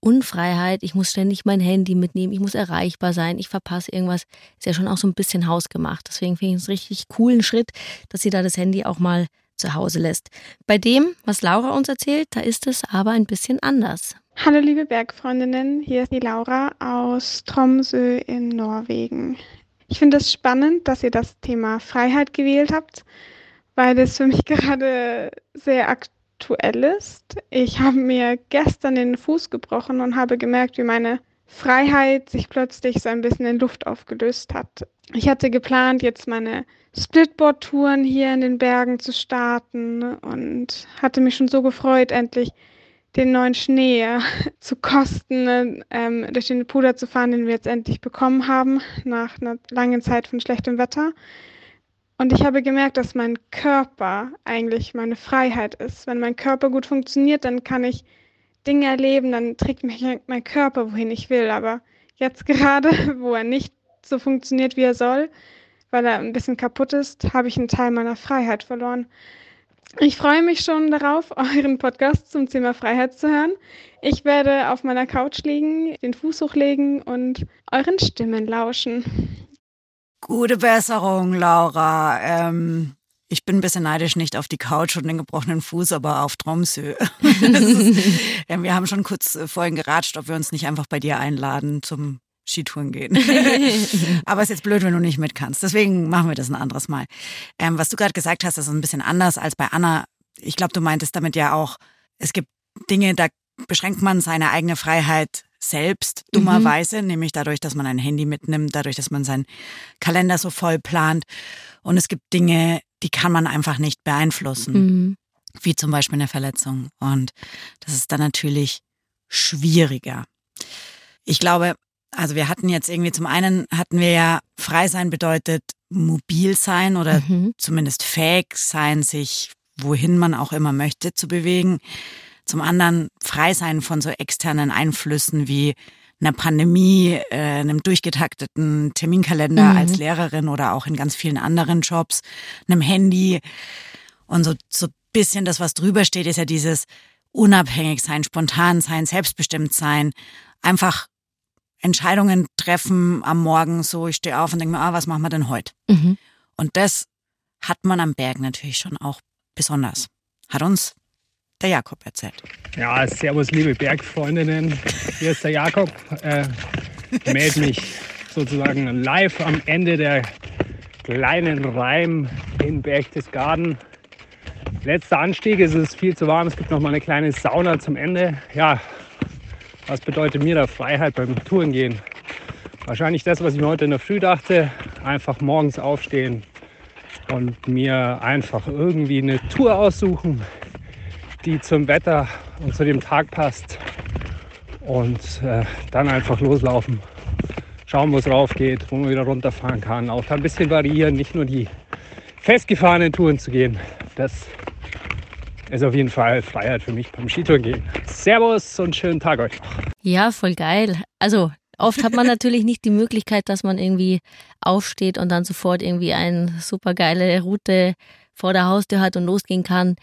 Speaker 2: Unfreiheit, ich muss ständig mein Handy mitnehmen, ich muss erreichbar sein, ich verpasse irgendwas, ist ja schon auch so ein bisschen hausgemacht. Deswegen finde ich es einen richtig coolen Schritt, dass sie da das Handy auch mal zu Hause lässt. Bei dem, was Laura uns erzählt, da ist es aber ein bisschen anders.
Speaker 11: Hallo liebe Bergfreundinnen, hier ist die Laura aus Tromsø in Norwegen. Ich finde es spannend, dass ihr das Thema Freiheit gewählt habt, weil es für mich <laughs> gerade sehr aktuell ist. Ich habe mir gestern den Fuß gebrochen und habe gemerkt, wie meine Freiheit sich plötzlich so ein bisschen in Luft aufgelöst hat. Ich hatte geplant, jetzt meine Splitboard-Touren hier in den Bergen zu starten und hatte mich schon so gefreut, endlich den neuen Schnee <laughs> zu kosten, ähm, durch den Puder zu fahren, den wir jetzt endlich bekommen haben, nach einer langen Zeit von schlechtem Wetter. Und ich habe gemerkt, dass mein Körper eigentlich meine Freiheit ist. Wenn mein Körper gut funktioniert, dann kann ich
Speaker 12: Dinge erleben, dann trägt mich mein Körper, wohin ich will. Aber jetzt <laughs> gerade, wo er nicht so funktioniert, wie er soll, weil er ein bisschen kaputt ist, habe ich einen Teil meiner Freiheit verloren. Ich freue mich schon darauf, <laughs> euren Podcast zum Thema Freiheit zu hören. Ich werde auf meiner Couch liegen, den Fuß hochlegen und euren Stimmen lauschen.
Speaker 1: Gute Besserung, Laura. Ähm, ich bin ein bisschen neidisch, nicht auf die Couch und den gebrochenen Fuß, aber auf Tromsø. <laughs> ja, wir haben schon kurz äh, vorhin geratscht, ob wir uns nicht einfach bei dir einladen zum Skitouren gehen. <laughs> aber ist jetzt blöd, wenn du nicht mit kannst. Deswegen machen wir das ein anderes Mal. Ähm, was du gerade gesagt hast, ist ein bisschen anders als bei Anna. Ich glaube, du meintest damit ja auch, es gibt Dinge, da beschränkt man seine eigene Freiheit selbst, dummerweise, mhm. nämlich dadurch, dass man ein Handy mitnimmt, dadurch, dass man seinen Kalender so voll plant. Und es gibt Dinge, die kann man einfach nicht beeinflussen, mhm. wie zum Beispiel eine Verletzung. Und das ist dann natürlich schwieriger. Ich glaube, also wir hatten jetzt irgendwie zum einen hatten wir ja frei sein bedeutet mobil sein oder mhm. zumindest fähig sein, sich wohin man auch immer möchte zu bewegen. Zum anderen frei sein von so externen Einflüssen wie einer Pandemie, äh, einem durchgetakteten Terminkalender mhm. als Lehrerin oder auch in ganz vielen anderen Jobs, einem Handy. Und so, so bisschen das, was drüber steht, ist ja dieses unabhängig sein, spontan sein, selbstbestimmt sein, einfach Entscheidungen treffen am Morgen, so ich stehe auf und denke mir, ah, was machen wir denn heute? Mhm. Und das hat man am Berg natürlich schon auch besonders. Hat uns der Jakob erzählt.
Speaker 13: Ja, servus liebe Bergfreundinnen. Hier ist der Jakob. Äh, <laughs> melde mich sozusagen live am Ende der kleinen Reim in Berchtesgaden. Letzter Anstieg, es ist viel zu warm, es gibt noch mal eine kleine Sauna zum Ende. Ja, was bedeutet mir da Freiheit beim Tourengehen? Wahrscheinlich das, was ich mir heute in der Früh dachte, einfach morgens aufstehen und mir einfach irgendwie eine Tour aussuchen, die zum Wetter und zu dem Tag passt. Und äh, dann einfach loslaufen. Schauen, wo es rauf geht, wo man wieder runterfahren kann. Auch da ein bisschen variieren, nicht nur die festgefahrenen Touren zu gehen. Das ist auf jeden Fall Freiheit für mich beim Skitouren gehen. Servus und schönen Tag euch.
Speaker 2: Ja, voll geil. Also oft hat man natürlich nicht die Möglichkeit, dass man irgendwie aufsteht und dann sofort irgendwie eine super geile Route vor der Haustür hat und losgehen kann.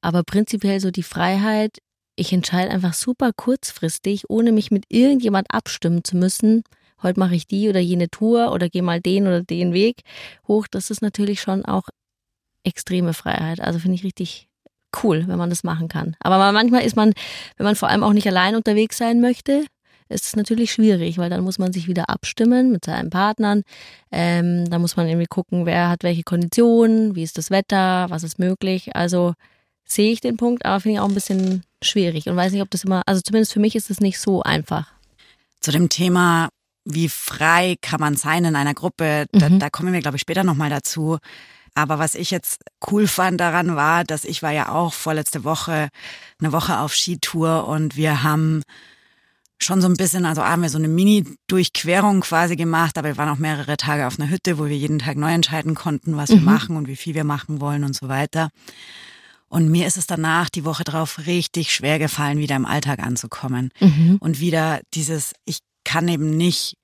Speaker 2: Aber prinzipiell so die Freiheit, ich entscheide einfach super kurzfristig, ohne mich mit irgendjemand abstimmen zu müssen. Heute mache ich die oder jene Tour oder gehe mal den oder den Weg hoch. Das ist natürlich schon auch extreme Freiheit. Also finde ich richtig cool, wenn man das machen kann. Aber manchmal ist man, wenn man vor allem auch nicht allein unterwegs sein möchte, ist es natürlich schwierig, weil dann muss man sich wieder abstimmen mit seinen Partnern. Ähm, da muss man irgendwie gucken, wer hat welche Konditionen, wie ist das Wetter, was ist möglich. Also sehe ich den Punkt, aber finde ich auch ein bisschen schwierig und weiß nicht, ob das immer, also zumindest für mich ist es nicht so einfach.
Speaker 1: Zu dem Thema, wie frei kann man sein in einer Gruppe, mhm. da, da kommen wir, glaube ich, später nochmal dazu. Aber was ich jetzt cool fand daran war, dass ich war ja auch vorletzte Woche eine Woche auf Skitour und wir haben schon so ein bisschen, also haben wir so eine Mini-Durchquerung quasi gemacht, aber wir waren auch mehrere Tage auf einer Hütte, wo wir jeden Tag neu entscheiden konnten, was mhm. wir machen und wie viel wir machen wollen und so weiter. Und mir ist es danach die Woche drauf richtig schwer gefallen, wieder im Alltag anzukommen. Mhm. Und wieder dieses, ich kann eben nicht,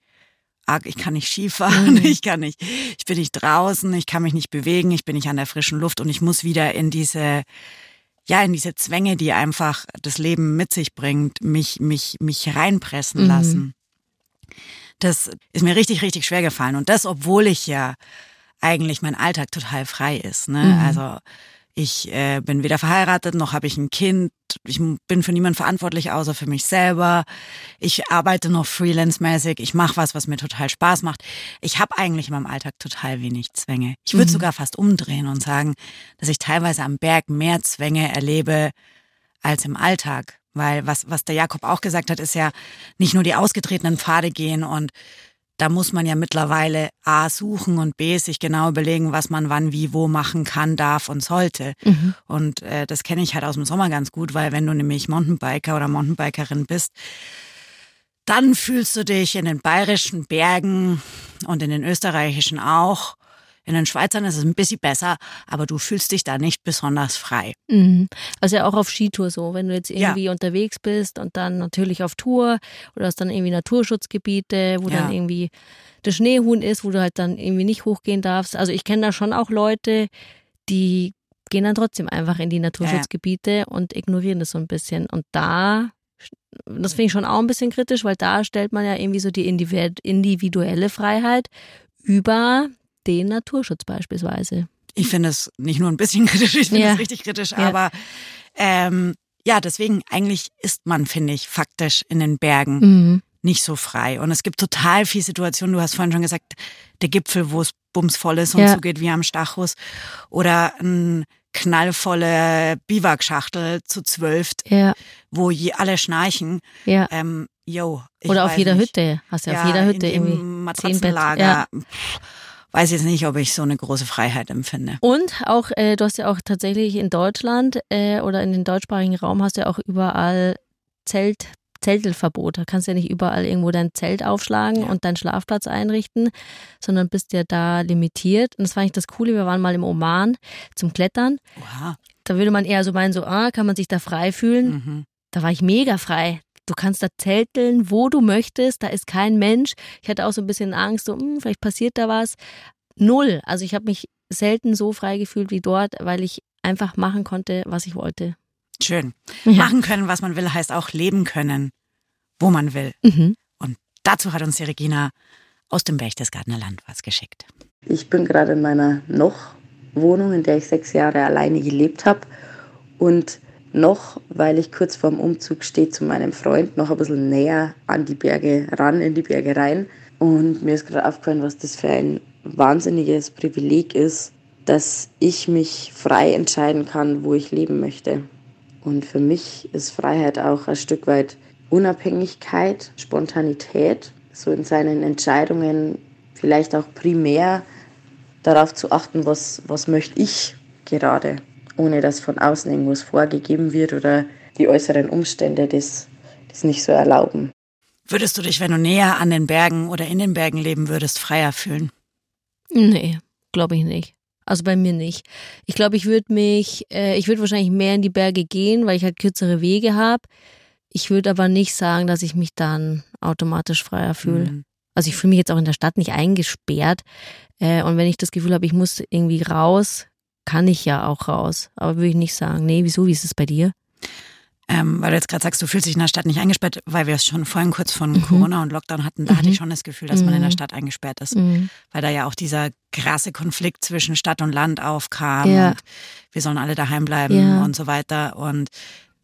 Speaker 1: ich kann nicht Skifahren, mhm. <laughs> ich kann nicht, ich bin nicht draußen, ich kann mich nicht bewegen, ich bin nicht an der frischen Luft und ich muss wieder in diese, ja, in diese Zwänge, die einfach das Leben mit sich bringt, mich, mich, mich reinpressen mhm. lassen. Das ist mir richtig, richtig schwer gefallen. Und das, obwohl ich ja eigentlich mein Alltag total frei ist. Ne? Mhm. Also ich äh, bin weder verheiratet noch habe ich ein Kind. Ich bin für niemanden verantwortlich außer für mich selber. Ich arbeite noch freelance-mäßig. Ich mache was, was mir total Spaß macht. Ich habe eigentlich in meinem Alltag total wenig Zwänge. Ich würde mhm. sogar fast umdrehen und sagen, dass ich teilweise am Berg mehr Zwänge erlebe als im Alltag. Weil was, was der Jakob auch gesagt hat, ist ja nicht nur die ausgetretenen Pfade gehen und da muss man ja mittlerweile A suchen und B sich genau überlegen, was man wann, wie, wo machen kann, darf und sollte. Mhm. Und äh, das kenne ich halt aus dem Sommer ganz gut, weil wenn du nämlich Mountainbiker oder Mountainbikerin bist, dann fühlst du dich in den bayerischen Bergen und in den österreichischen auch In den Schweizern ist es ein bisschen besser, aber du fühlst dich da nicht besonders frei.
Speaker 2: Mhm. Also ja auch auf Skitour so, wenn du jetzt
Speaker 1: Ja.
Speaker 2: irgendwie unterwegs bist und dann natürlich auf Tour oder hast dann irgendwie Naturschutzgebiete, wo
Speaker 1: Ja.
Speaker 2: dann irgendwie das Schneehuhn ist, wo du halt dann irgendwie nicht hochgehen darfst. Also ich kenne da schon auch Leute, die gehen dann trotzdem einfach in die Naturschutzgebiete und ignorieren das so ein bisschen. Und da, das finde ich schon auch ein bisschen kritisch, weil da stellt man ja irgendwie so die individu- individuelle Freiheit über den Naturschutz beispielsweise.
Speaker 1: Ich finde es nicht nur ein bisschen <laughs> kritisch, ich finde
Speaker 2: Ja.
Speaker 1: es richtig kritisch,
Speaker 2: Ja.
Speaker 1: aber ähm, ja, deswegen eigentlich ist man, finde ich, faktisch in den Bergen
Speaker 2: Mhm.
Speaker 1: nicht so frei. Und es gibt total viele Situationen, du hast vorhin schon gesagt, der Gipfel, wo es bumsvoll ist und
Speaker 2: Ja.
Speaker 1: zugeht wie am Stachus. Oder ein knallvolle Biwakschachtel zu zwölf,
Speaker 2: Ja.
Speaker 1: wo je alle schnarchen.
Speaker 2: Ja.
Speaker 1: Ähm, yo,
Speaker 2: Oder auf jeder
Speaker 1: nicht.
Speaker 2: Hütte. Hast ja, auf jeder Hütte irgendwie zehn
Speaker 1: Matratzenlager.
Speaker 2: Ja.
Speaker 1: Weiß jetzt nicht, ob ich so eine große Freiheit empfinde.
Speaker 2: Und auch, äh, du hast ja auch tatsächlich in Deutschland äh, oder in den deutschsprachigen Raum hast du ja auch überall Zelt, Zeltelverbot. Da kannst du ja nicht überall irgendwo dein Zelt aufschlagen und deinen Schlafplatz einrichten, sondern bist ja da limitiert. Und das fand ich das Coole. Wir waren mal im Oman zum Klettern.
Speaker 1: Oha.
Speaker 2: Da würde man eher so meinen, so, ah, kann man sich da frei fühlen.
Speaker 1: Mhm.
Speaker 2: Da war ich mega frei. Du kannst da zelteln, wo du möchtest. Da ist kein Mensch. Ich hatte auch so ein bisschen Angst, so, hm, vielleicht passiert da was. Null. Also ich habe mich selten so frei gefühlt wie dort, weil ich einfach machen konnte, was ich wollte.
Speaker 1: Schön.
Speaker 2: Ja.
Speaker 1: Machen können, was man will, heißt auch leben können, wo man will.
Speaker 2: Mhm.
Speaker 1: Und dazu hat uns die Regina aus dem Berchtesgadener Land was geschickt.
Speaker 14: Ich bin gerade in meiner noch Wohnung, in der ich sechs Jahre alleine gelebt habe. Und noch, weil ich kurz vorm Umzug stehe zu meinem Freund, noch ein bisschen näher an die Berge ran, in die Berge rein. Und mir ist gerade aufgefallen, was das für ein wahnsinniges Privileg ist, dass ich mich frei entscheiden kann, wo ich leben möchte. Und für mich ist Freiheit auch ein Stück weit Unabhängigkeit, Spontanität, so in seinen Entscheidungen vielleicht auch primär darauf zu achten, was, was möchte ich gerade, ohne dass von außen irgendwas vorgegeben wird oder die äußeren Umstände das, das nicht so erlauben.
Speaker 1: Würdest du dich, wenn du näher an den Bergen oder in den Bergen leben würdest, freier fühlen?
Speaker 2: Nee, glaube ich nicht. Also bei mir nicht. Ich glaube, ich würde mich, äh, ich würde wahrscheinlich mehr in die Berge gehen, weil ich halt kürzere Wege habe. Ich würde aber nicht sagen, dass ich mich dann automatisch freier fühle.
Speaker 1: Mhm.
Speaker 2: Also ich fühle mich jetzt auch in der Stadt nicht eingesperrt. Äh, und wenn ich das Gefühl habe, ich muss irgendwie raus, kann ich ja auch raus. Aber würde ich nicht sagen, nee, wieso, wie ist es bei dir?
Speaker 1: Ähm, weil du jetzt gerade sagst, du fühlst dich in der Stadt nicht eingesperrt, weil wir es schon vorhin kurz von
Speaker 2: Mhm.
Speaker 1: Corona und Lockdown hatten. Da hatte ich schon das Gefühl, dass man in der
Speaker 2: Mhm.
Speaker 1: Stadt eingesperrt ist.
Speaker 2: Mhm.
Speaker 1: Weil da ja auch dieser krasse Konflikt zwischen Stadt und Land aufkam
Speaker 2: Ja.
Speaker 1: und wir sollen alle daheim bleiben
Speaker 2: Ja.
Speaker 1: und so weiter. Und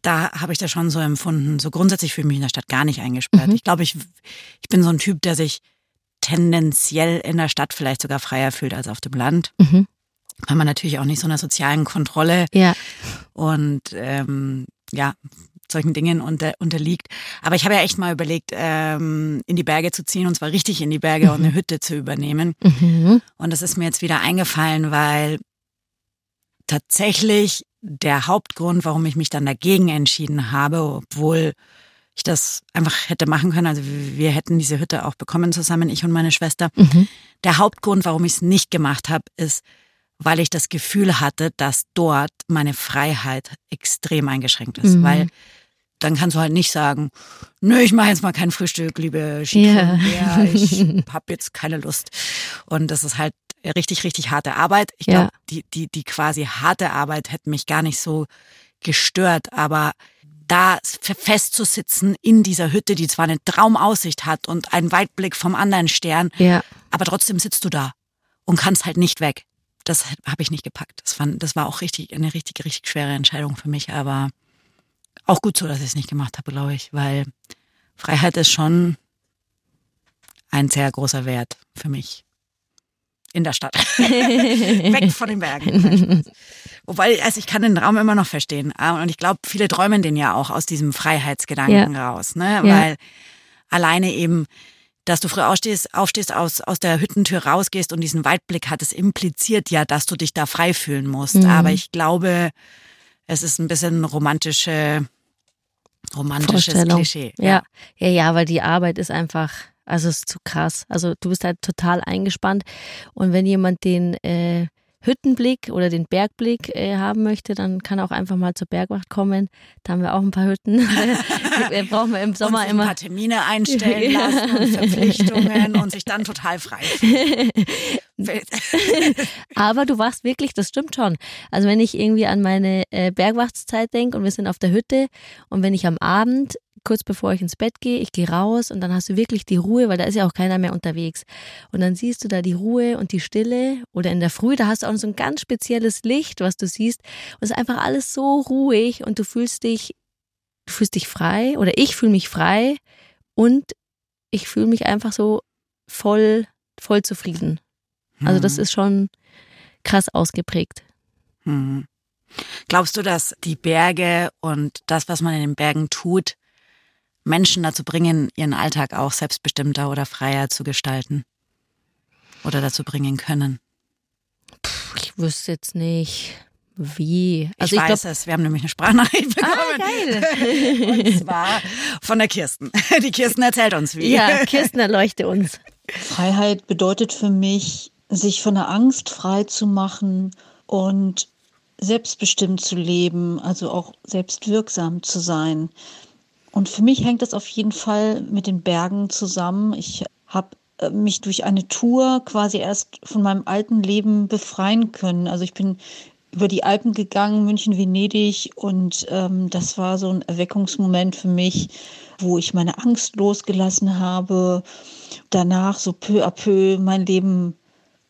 Speaker 1: da habe ich das schon so empfunden. So grundsätzlich fühle ich mich in der Stadt gar nicht eingesperrt.
Speaker 2: Mhm.
Speaker 1: Ich glaube, ich, ich bin so ein Typ, der sich tendenziell in der Stadt vielleicht sogar freier fühlt als auf dem Land.
Speaker 2: Mhm.
Speaker 1: Weil man natürlich auch nicht so einer sozialen Kontrolle
Speaker 2: Ja.
Speaker 1: und ähm, ja, solchen Dingen unter, unterliegt. Aber ich habe ja echt mal überlegt, ähm, in die Berge zu ziehen und zwar richtig in die Berge und eine Hütte zu übernehmen.
Speaker 2: Mhm.
Speaker 1: Und das ist mir jetzt wieder eingefallen, weil tatsächlich der Hauptgrund, warum ich mich dann dagegen entschieden habe, obwohl ich das einfach hätte machen können, also wir hätten diese Hütte auch bekommen zusammen, ich und meine Schwester.
Speaker 2: Mhm.
Speaker 1: Der Hauptgrund, warum ich es nicht gemacht habe, ist, weil ich das Gefühl hatte, dass dort meine Freiheit extrem eingeschränkt ist.
Speaker 2: Mhm.
Speaker 1: Weil dann kannst du halt nicht sagen, nö, ich mache jetzt mal kein Frühstück, liebe Skitouren.
Speaker 2: Ja.
Speaker 1: Ja, ich habe jetzt keine Lust. Und das ist halt richtig, richtig harte Arbeit. Ich
Speaker 2: Ja.
Speaker 1: glaube, die, die, die quasi harte Arbeit hätte mich gar nicht so gestört, aber da festzusitzen in dieser Hütte, die zwar eine Traumaussicht hat und einen Weitblick vom anderen Stern,
Speaker 2: Ja.
Speaker 1: aber trotzdem sitzt du da und kannst halt nicht weg. Das habe ich nicht gepackt. Das, fand, das war auch richtig eine richtig, richtig schwere Entscheidung für mich, aber auch gut so, dass ich es nicht gemacht habe, glaube ich, weil Freiheit ist schon ein sehr großer Wert für mich. In der Stadt. <laughs> Weg von den Bergen. <laughs> Wobei, also ich kann den Raum immer noch verstehen. Ah, Und ich glaube, viele träumen den ja auch aus diesem Freiheitsgedanken raus, ne?
Speaker 2: Ja.
Speaker 1: Weil alleine eben, dass du früh aufstehst, aufstehst aus, aus der Hüttentür rausgehst und diesen Weitblick hat, das impliziert ja, dass du dich da frei fühlen musst.
Speaker 2: Mhm.
Speaker 1: Aber ich glaube, es ist ein bisschen romantische, romantisches. Klischee.
Speaker 2: Ja. ja, ja, weil die Arbeit ist einfach Also es ist zu krass. Also du bist halt total eingespannt. Und wenn jemand den äh, Hüttenblick oder den Bergblick äh, haben möchte, dann kann er auch einfach mal zur Bergwacht kommen. Da haben wir auch ein paar Hütten. die <laughs> brauchen wir im Sommer
Speaker 1: und
Speaker 2: immer.
Speaker 1: Ein paar Termine einstellen lassen und <laughs> Verpflichtungen und sich dann total frei <laughs>
Speaker 2: Aber du warst wirklich, das stimmt schon. Also wenn ich irgendwie an meine äh, Bergwachtszeit denke und wir sind auf der Hütte und wenn ich am Abend kurz bevor ich ins Bett gehe, ich gehe raus und dann hast du wirklich die Ruhe, weil da ist ja auch keiner mehr unterwegs. Und dann siehst du da die Ruhe und die Stille oder in der Früh, da hast du auch so ein ganz spezielles Licht, was du siehst. Und es ist einfach alles so ruhig und du fühlst dich, du fühlst dich frei oder ich fühle mich frei und ich fühle mich einfach so voll, voll zufrieden. Also das
Speaker 1: Hm.
Speaker 2: ist schon krass ausgeprägt.
Speaker 1: Hm. Glaubst du, dass die Berge und das, was man in den Bergen tut, Menschen dazu bringen, ihren Alltag auch selbstbestimmter oder freier zu gestalten? Oder dazu bringen können?
Speaker 2: Ich wüsste jetzt nicht, wie.
Speaker 1: Also ich, ich weiß glaub, es, wir haben nämlich eine Sprachnachricht bekommen.
Speaker 2: Ah, geil. <laughs>
Speaker 1: Und zwar von der Kirsten. Die Kirsten erzählt uns wie.
Speaker 2: Ja, Kirsten erleuchte uns.
Speaker 15: Freiheit bedeutet für mich, sich von der Angst frei zu machen und selbstbestimmt zu leben, also auch selbstwirksam zu sein. Und für mich hängt das auf jeden Fall mit den Bergen zusammen. Ich habe mich durch eine Tour quasi erst von meinem alten Leben befreien können. Also ich bin über die Alpen gegangen, München, Venedig und ähm, das war so ein Erweckungsmoment für mich, wo ich meine Angst losgelassen habe, danach so peu à peu mein Leben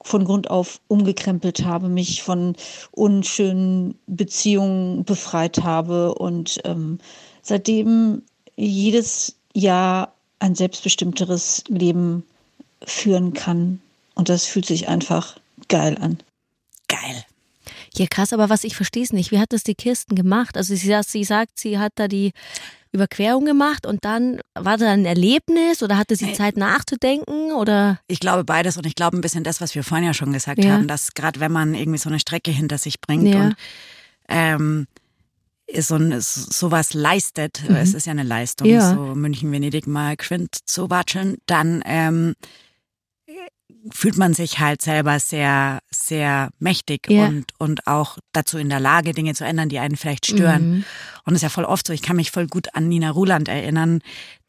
Speaker 15: von Grund auf umgekrempelt habe, mich von unschönen Beziehungen befreit habe und ähm, seitdem jedes Jahr ein selbstbestimmteres Leben führen kann. Und das fühlt sich einfach geil an.
Speaker 1: Geil.
Speaker 2: Ja, krass, aber was ich verstehe es nicht. Wie hat das die Kirsten gemacht? Also sie, sie sagt, sie hat da die Überquerung gemacht und dann war da ein Erlebnis oder hatte sie Zeit nachzudenken oder?
Speaker 1: Ich glaube beides und ich glaube ein bisschen das, was wir vorhin ja schon gesagt
Speaker 2: Ja.
Speaker 1: haben, dass gerade wenn man irgendwie so eine Strecke hinter sich bringt
Speaker 2: Ja.
Speaker 1: und ähm, so ein, sowas leistet,
Speaker 2: Mhm.
Speaker 1: es ist ja eine Leistung,
Speaker 2: Ja.
Speaker 1: so München, Venedig mal quint zu watscheln, dann ähm, fühlt man sich halt selber sehr, sehr mächtig
Speaker 2: Ja.
Speaker 1: und, und auch dazu in der Lage, Dinge zu ändern, die einen vielleicht stören.
Speaker 2: Mhm.
Speaker 1: Und es ist ja voll oft so, ich kann mich voll gut an Nina Ruland erinnern,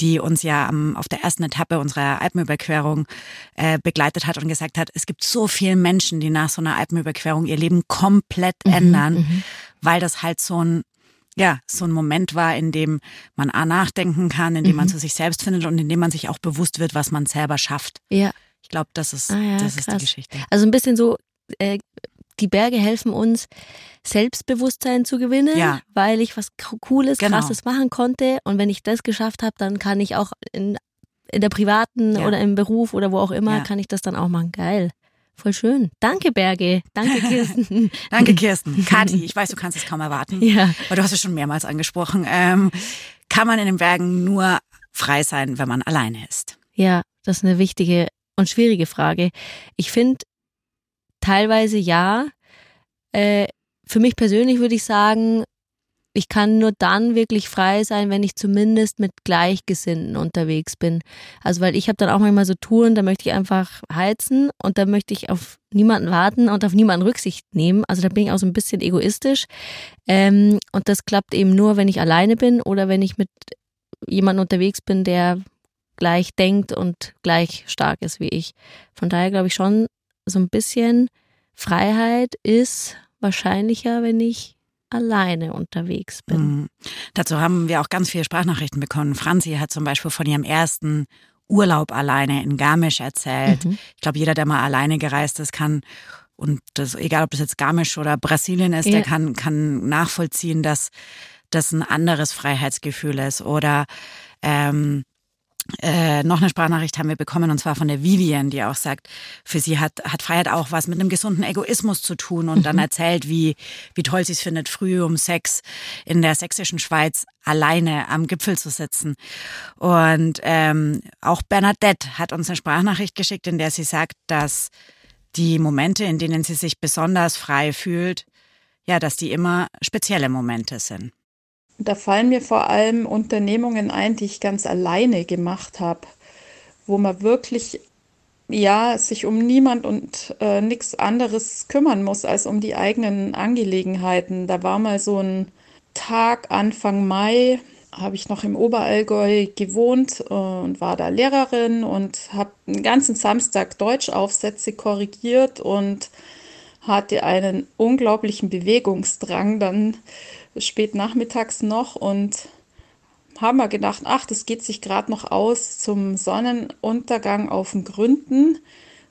Speaker 1: die uns ja am, auf der ersten Etappe unserer Alpenüberquerung äh, begleitet hat und gesagt hat, es gibt so viele Menschen, die nach so einer Alpenüberquerung ihr Leben komplett
Speaker 2: Mhm,
Speaker 1: ändern,
Speaker 2: mhm.
Speaker 1: weil das halt so ein ja, so ein Moment war, in dem man A nachdenken kann, in dem man
Speaker 2: Mhm.
Speaker 1: zu sich selbst findet und in dem man sich auch bewusst wird, was man selber schafft.
Speaker 2: Ja.
Speaker 1: Ich glaube, das ist,
Speaker 2: Ah ja,
Speaker 1: das ist die. Geschichte.
Speaker 2: Also ein bisschen so, äh, die Berge helfen uns, Selbstbewusstsein zu gewinnen,
Speaker 1: Ja.
Speaker 2: weil ich was Co- Cooles,
Speaker 1: Genau.
Speaker 2: Krasses machen konnte. Und wenn ich das geschafft habe, dann kann ich auch in, in der privaten
Speaker 1: Ja.
Speaker 2: oder im Beruf oder wo auch immer, kann ich das dann auch machen. Geil. Voll schön. Danke, Berge. Danke, <laughs> Kirsten.
Speaker 1: Danke, Kirsten. Kathi, ich weiß, du kannst es kaum erwarten.
Speaker 2: Ja.
Speaker 1: Aber du hast es schon mehrmals angesprochen. Ähm, kann man in den Bergen nur frei sein, wenn man alleine ist?
Speaker 2: Ja, das ist eine wichtige und schwierige Frage. Ich finde teilweise ja. Äh, für mich persönlich würde ich sagen, ich kann nur dann wirklich frei sein, wenn ich zumindest mit Gleichgesinnten unterwegs bin. Also weil ich habe dann auch manchmal so Touren, da möchte ich einfach heizen und da möchte ich auf niemanden warten und auf niemanden Rücksicht nehmen. Also da bin ich auch so ein bisschen egoistisch. Ähm, und das klappt eben nur, wenn ich alleine bin oder wenn ich mit jemandem unterwegs bin, der gleich denkt und gleich stark ist wie ich. Von daher glaube ich schon, so ein bisschen Freiheit ist wahrscheinlicher, wenn ich alleine unterwegs bin.
Speaker 1: Mhm. Dazu haben wir auch ganz viele Sprachnachrichten bekommen. Franzi hat zum Beispiel von ihrem ersten Urlaub alleine in Garmisch erzählt.
Speaker 2: Mhm.
Speaker 1: Ich glaube, jeder, der mal alleine gereist ist, kann und das, egal ob das jetzt Garmisch oder Brasilien ist,
Speaker 2: Ja.
Speaker 1: der kann, kann nachvollziehen, dass das ein anderes Freiheitsgefühl ist. Oder ähm, äh, noch eine Sprachnachricht haben wir bekommen und zwar von der Vivian, die auch sagt, für sie hat, hat Freiheit auch was mit einem gesunden Egoismus zu tun und dann erzählt, wie, wie toll sie es findet, früh um sechs in der sächsischen Schweiz alleine am Gipfel zu sitzen. Und ähm, auch Bernadette hat uns eine Sprachnachricht geschickt, in der sie sagt, dass die Momente, in denen sie sich besonders frei fühlt, ja, dass die immer spezielle Momente sind.
Speaker 8: Da fallen mir vor allem Unternehmungen ein, die ich ganz alleine gemacht habe.
Speaker 9: wo man wirklich ja, sich um niemand und äh, nichts anderes kümmern muss als um die eigenen Angelegenheiten. Da war mal so ein Tag Anfang Mai, habe ich noch im Oberallgäu gewohnt und war da Lehrerin und habe den ganzen Samstag Deutschaufsätze korrigiert und hatte einen unglaublichen Bewegungsdrang dann spät nachmittags noch und haben wir gedacht, ach, das geht sich gerade noch aus zum Sonnenuntergang auf den Gründen.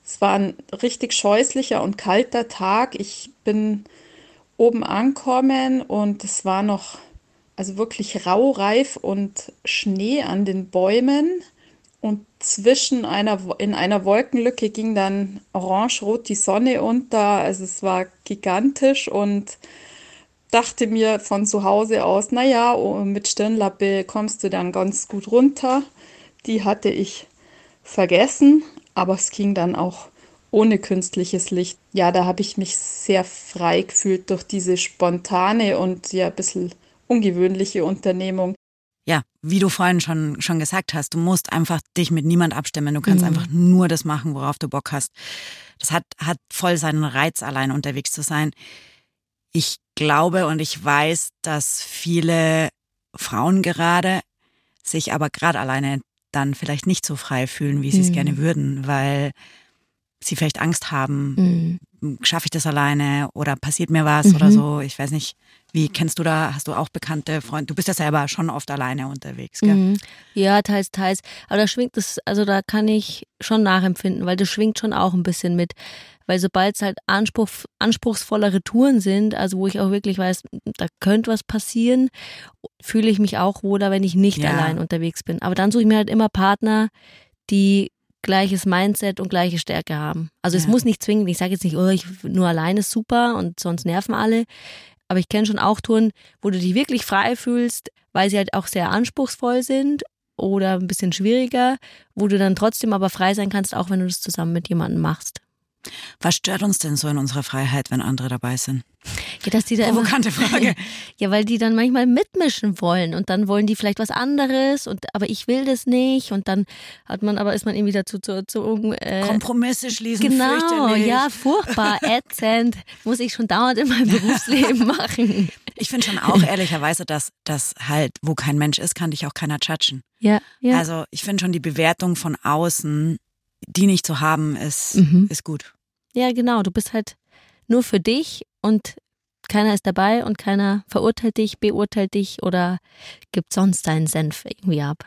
Speaker 9: Es war ein richtig scheußlicher und kalter Tag. Ich bin oben ankommen und es war noch also wirklich raureif und Schnee an den Bäumen. Und zwischen einer, in einer Wolkenlücke ging dann orange-rot die Sonne unter. Also es war gigantisch und dachte mir von zu Hause aus, naja, oh, mit Stirnlappe kommst du dann ganz gut runter. Die hatte ich vergessen, aber es ging dann auch ohne künstliches Licht. Ja, da habe ich mich sehr frei gefühlt durch diese spontane und ja ein bisschen ungewöhnliche Unternehmung.
Speaker 1: Ja, wie du vorhin schon, schon gesagt hast, du musst einfach dich mit niemand abstimmen. Du kannst mhm. einfach nur das machen, worauf du Bock hast. Das hat, hat voll seinen Reiz, allein unterwegs zu sein. Ich glaube und ich weiß, dass viele Frauen gerade sich aber gerade alleine dann vielleicht nicht so frei fühlen, wie sie es mhm. gerne würden, weil sie vielleicht Angst haben, mhm. schaffe ich das alleine oder passiert mir was mhm. oder so. Ich weiß nicht, wie kennst du da, hast du auch bekannte Freunde? Du bist ja selber schon oft alleine unterwegs, gell? Mhm.
Speaker 2: Ja, teils, teils. Aber da schwingt es, also da kann ich schon nachempfinden, weil das schwingt schon auch ein bisschen mit. Weil sobald es halt Anspruch, anspruchsvollere Touren sind, also wo ich auch wirklich weiß, da könnte was passieren, fühle ich mich auch wohler, wenn ich nicht ja. allein unterwegs bin. Aber dann suche ich mir halt immer Partner, die gleiches Mindset und gleiche Stärke haben. Also es muss nicht zwingen, ich sage jetzt nicht, oh, ich nur alleine ist super und sonst nerven alle. Aber ich kenne schon auch Touren, wo du dich wirklich frei fühlst, weil sie halt auch sehr anspruchsvoll sind oder ein bisschen schwieriger, wo du dann trotzdem aber frei sein kannst, auch wenn du das zusammen mit jemandem machst.
Speaker 1: Was stört uns denn so in unserer Freiheit, wenn andere dabei sind?
Speaker 2: Ja, dass die da
Speaker 1: Provokante immer, Frage. <laughs>
Speaker 2: ja, weil die dann manchmal mitmischen wollen und dann wollen die vielleicht was anderes und aber ich will das nicht und dann hat man aber ist man irgendwie dazu zu, zu
Speaker 1: äh, Kompromisse schließen.
Speaker 2: Genau, ja, furchtbar, <laughs> ätzend, muss ich schon dauernd in meinem Berufsleben <laughs> machen.
Speaker 1: Ich finde schon auch ehrlicherweise, dass das halt, wo kein Mensch ist, kann dich auch keiner judgen.
Speaker 2: Ja, ja.
Speaker 1: Also ich finde schon die Bewertung von außen die nicht zu haben, ist, mhm. ist gut.
Speaker 2: Ja, genau. Du bist halt nur für dich und keiner ist dabei und keiner verurteilt dich, beurteilt dich oder gibt sonst deinen Senf irgendwie ab.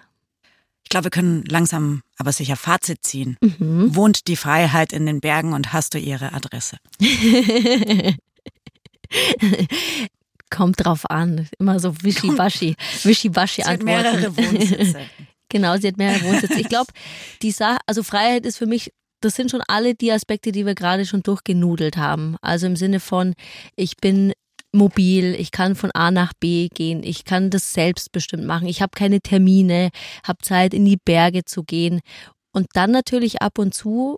Speaker 1: Ich glaube, wir können langsam aber sicher Fazit ziehen. Mhm. Wohnt die Freiheit in den Bergen und hast du ihre Adresse? <laughs>
Speaker 2: Kommt drauf an. Immer so wischiwaschi, <laughs> wischiwaschi
Speaker 1: Antworten. mehrere Wohnsitze. <laughs>
Speaker 2: Genau, sie hat mehrere Wohnsitze. Ich glaube, die Sache, also Freiheit ist für mich, das sind schon alle die Aspekte, die wir gerade schon durchgenudelt haben. Also im Sinne von, ich bin mobil, ich kann von A nach B gehen, ich kann das selbstbestimmt machen, ich habe keine Termine, habe Zeit in die Berge zu gehen und dann natürlich ab und zu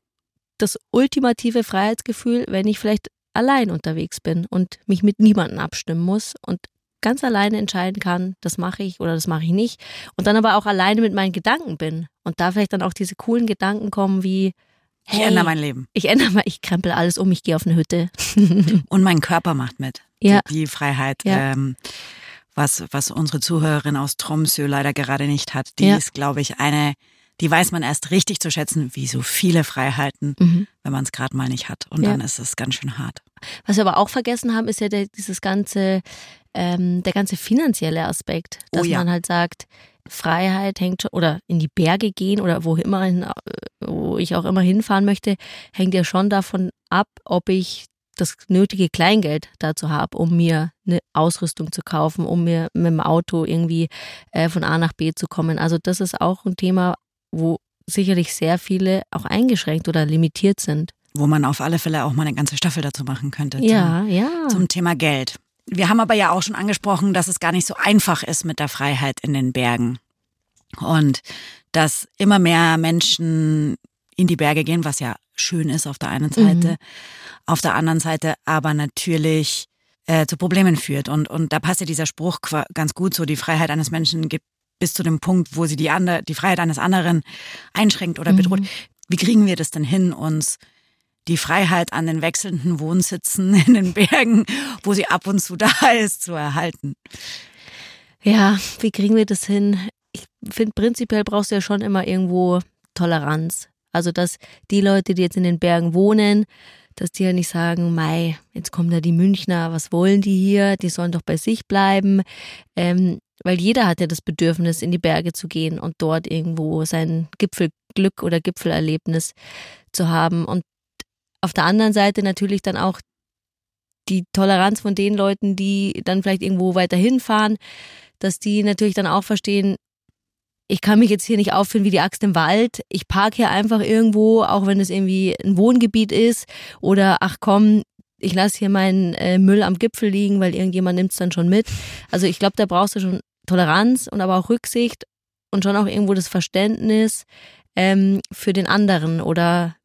Speaker 2: das ultimative Freiheitsgefühl, wenn ich vielleicht allein unterwegs bin und mich mit niemandem abstimmen muss und ganz alleine entscheiden kann, das mache ich oder das mache ich nicht. Und dann aber auch alleine mit meinen Gedanken bin. Und da vielleicht dann auch diese coolen Gedanken kommen wie,
Speaker 1: hey, ich ändere mein Leben.
Speaker 2: Ich ändere mal, ich krempel alles um, ich gehe auf eine Hütte. <laughs>
Speaker 1: Und mein Körper macht mit.
Speaker 2: Ja.
Speaker 1: Die, die Freiheit. Ja. Ähm, was, was unsere Zuhörerin aus Tromsø leider gerade nicht hat. Die ja. ist, glaube ich, eine, die weiß man erst richtig zu schätzen, wie so viele Freiheiten, mhm. wenn man es gerade mal nicht hat. Und ja. dann ist es ganz schön hart.
Speaker 2: Was wir aber auch vergessen haben, ist ja der, dieses ganze ähm, der ganze finanzielle Aspekt, dass oh ja. man halt sagt, Freiheit hängt schon, oder in die Berge gehen oder wo immer äh, wo ich auch immer hinfahren möchte, hängt ja schon davon ab, ob ich das nötige Kleingeld dazu habe, um mir eine Ausrüstung zu kaufen, um mir mit dem Auto irgendwie äh, von A nach B zu kommen. Also das ist auch ein Thema, wo sicherlich sehr viele auch eingeschränkt oder limitiert sind.
Speaker 1: Wo man auf alle Fälle auch mal eine ganze Staffel dazu machen könnte.
Speaker 2: Ja,
Speaker 1: zum,
Speaker 2: ja.
Speaker 1: Zum Thema Geld. Wir haben aber ja auch schon angesprochen, dass es gar nicht so einfach ist mit der Freiheit in den Bergen. Und dass immer mehr Menschen in die Berge gehen, was ja schön ist auf der einen Seite, mhm. auf der anderen Seite aber natürlich äh, zu Problemen führt. Und, und da passt ja dieser Spruch ganz gut so, die Freiheit eines Menschen gibt bis zu dem Punkt, wo sie die, andere, die Freiheit eines anderen einschränkt oder bedroht. Mhm. Wie kriegen wir das denn hin, uns die Freiheit an den wechselnden Wohnsitzen <laughs> in den Bergen, wo sie ab und zu da ist, zu erhalten?
Speaker 2: Ja, wie kriegen wir das hin? Ich finde, prinzipiell brauchst du ja schon immer irgendwo Toleranz. Also, dass die Leute, die jetzt in den Bergen wohnen, dass die ja nicht sagen, Mai, jetzt kommen da die Münchner, was wollen die hier? Die sollen doch bei sich bleiben. Ähm, weil jeder hat ja das Bedürfnis, in die Berge zu gehen und dort irgendwo sein Gipfelglück oder Gipfelerlebnis zu haben. Und auf der anderen Seite natürlich dann auch die Toleranz von den Leuten, die dann vielleicht irgendwo weiter hinfahren, dass die natürlich dann auch verstehen, ich kann mich jetzt hier nicht aufführen wie die Axt im Wald. Ich parke hier einfach irgendwo, auch wenn es irgendwie ein Wohngebiet ist. Oder ach komm, ich lasse hier meinen äh, Müll am Gipfel liegen, weil irgendjemand nimmt es dann schon mit. Also ich glaube, da brauchst du schon Toleranz und aber auch Rücksicht und schon auch irgendwo das Verständnis ähm, für den anderen oder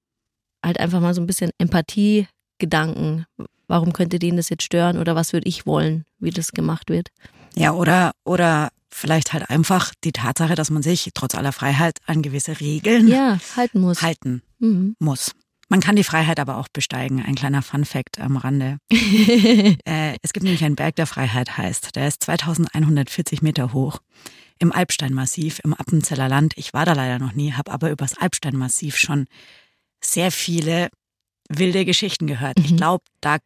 Speaker 2: halt einfach mal so ein bisschen Empathie-Gedanken. Warum könnte den das jetzt stören oder was würde ich wollen, wie das gemacht wird?
Speaker 1: Ja, oder, oder vielleicht halt einfach die Tatsache, dass man sich trotz aller Freiheit an gewisse Regeln
Speaker 2: ja, halten muss.
Speaker 1: Halten mhm. muss. Man kann die Freiheit aber auch besteigen. Ein kleiner Fun fact am Rande. <laughs> äh, es gibt nämlich einen Berg der Freiheit, heißt. Der ist 2140 Meter hoch. Im Alpsteinmassiv, im Appenzeller Land. Ich war da leider noch nie, habe aber übers Alpsteinmassiv schon sehr viele wilde Geschichten gehört. Mhm. Ich glaube, da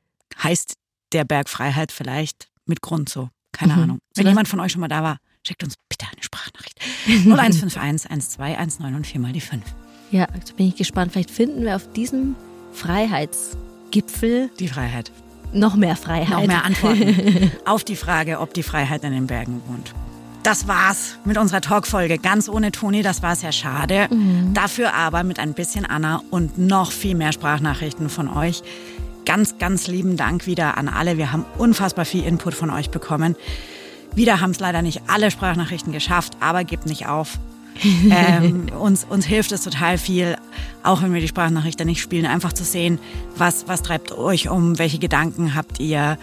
Speaker 1: heißt der Berg Freiheit vielleicht mit Grund so. Keine mhm. Ahnung. Wenn jemand von euch schon mal da war, schickt uns bitte eine Sprachnachricht. <laughs> 0151 1219 und viermal die 5.
Speaker 2: Ja, jetzt bin ich gespannt. Vielleicht finden wir auf diesem Freiheitsgipfel
Speaker 1: die Freiheit.
Speaker 2: Noch mehr Freiheit.
Speaker 1: Noch mehr Antworten <laughs> auf die Frage, ob die Freiheit in den Bergen wohnt. Das war's mit unserer Talkfolge. Ganz ohne Toni, das war sehr schade. Mhm. Dafür aber mit ein bisschen Anna und noch viel mehr Sprachnachrichten von euch. Ganz, ganz lieben Dank wieder an alle. Wir haben unfassbar viel Input von euch bekommen. Wieder haben es leider nicht alle Sprachnachrichten geschafft, aber gebt nicht auf. <laughs> ähm, uns, uns hilft es total viel, auch wenn wir die Sprachnachrichten nicht spielen, einfach zu sehen, was, was treibt euch um, welche Gedanken habt ihr,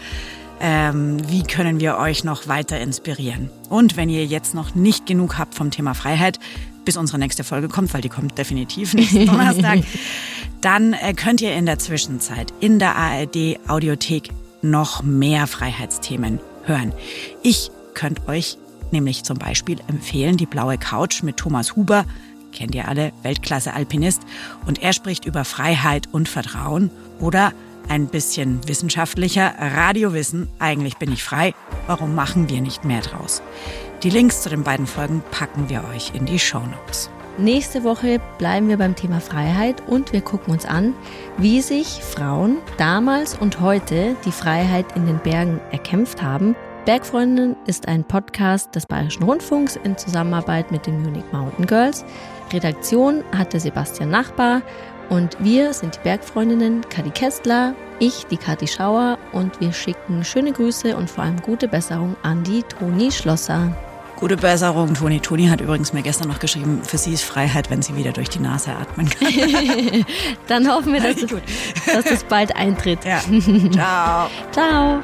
Speaker 1: ähm, wie können wir euch noch weiter inspirieren. Und wenn ihr jetzt noch nicht genug habt vom Thema Freiheit, bis unsere nächste Folge kommt, weil die kommt definitiv nächsten <laughs> Donnerstag, dann äh, könnt ihr in der Zwischenzeit in der ARD Audiothek noch mehr Freiheitsthemen hören. Ich könnt euch nämlich zum Beispiel empfehlen die blaue Couch mit Thomas Huber, kennt ihr alle, Weltklasse-Alpinist, und er spricht über Freiheit und Vertrauen oder ein bisschen wissenschaftlicher Radiowissen, eigentlich bin ich frei, warum machen wir nicht mehr draus? Die Links zu den beiden Folgen packen wir euch in die Show Notes.
Speaker 2: Nächste Woche bleiben wir beim Thema Freiheit und wir gucken uns an, wie sich Frauen damals und heute die Freiheit in den Bergen erkämpft haben Bergfreundin ist ein Podcast des Bayerischen Rundfunks in Zusammenarbeit mit den Munich Mountain Girls. Redaktion hatte Sebastian Nachbar und wir sind die Bergfreundinnen Kadi Kestler, ich, die Kati Schauer und wir schicken schöne Grüße und vor allem gute Besserung an die Toni Schlosser.
Speaker 1: Gute Besserung, Toni. Toni hat übrigens mir gestern noch geschrieben, für sie ist Freiheit, wenn sie wieder durch die Nase atmen kann. <laughs>
Speaker 2: Dann hoffen wir, dass, es, dass das bald eintritt.
Speaker 1: Ja. <laughs> Ciao.
Speaker 2: Ciao.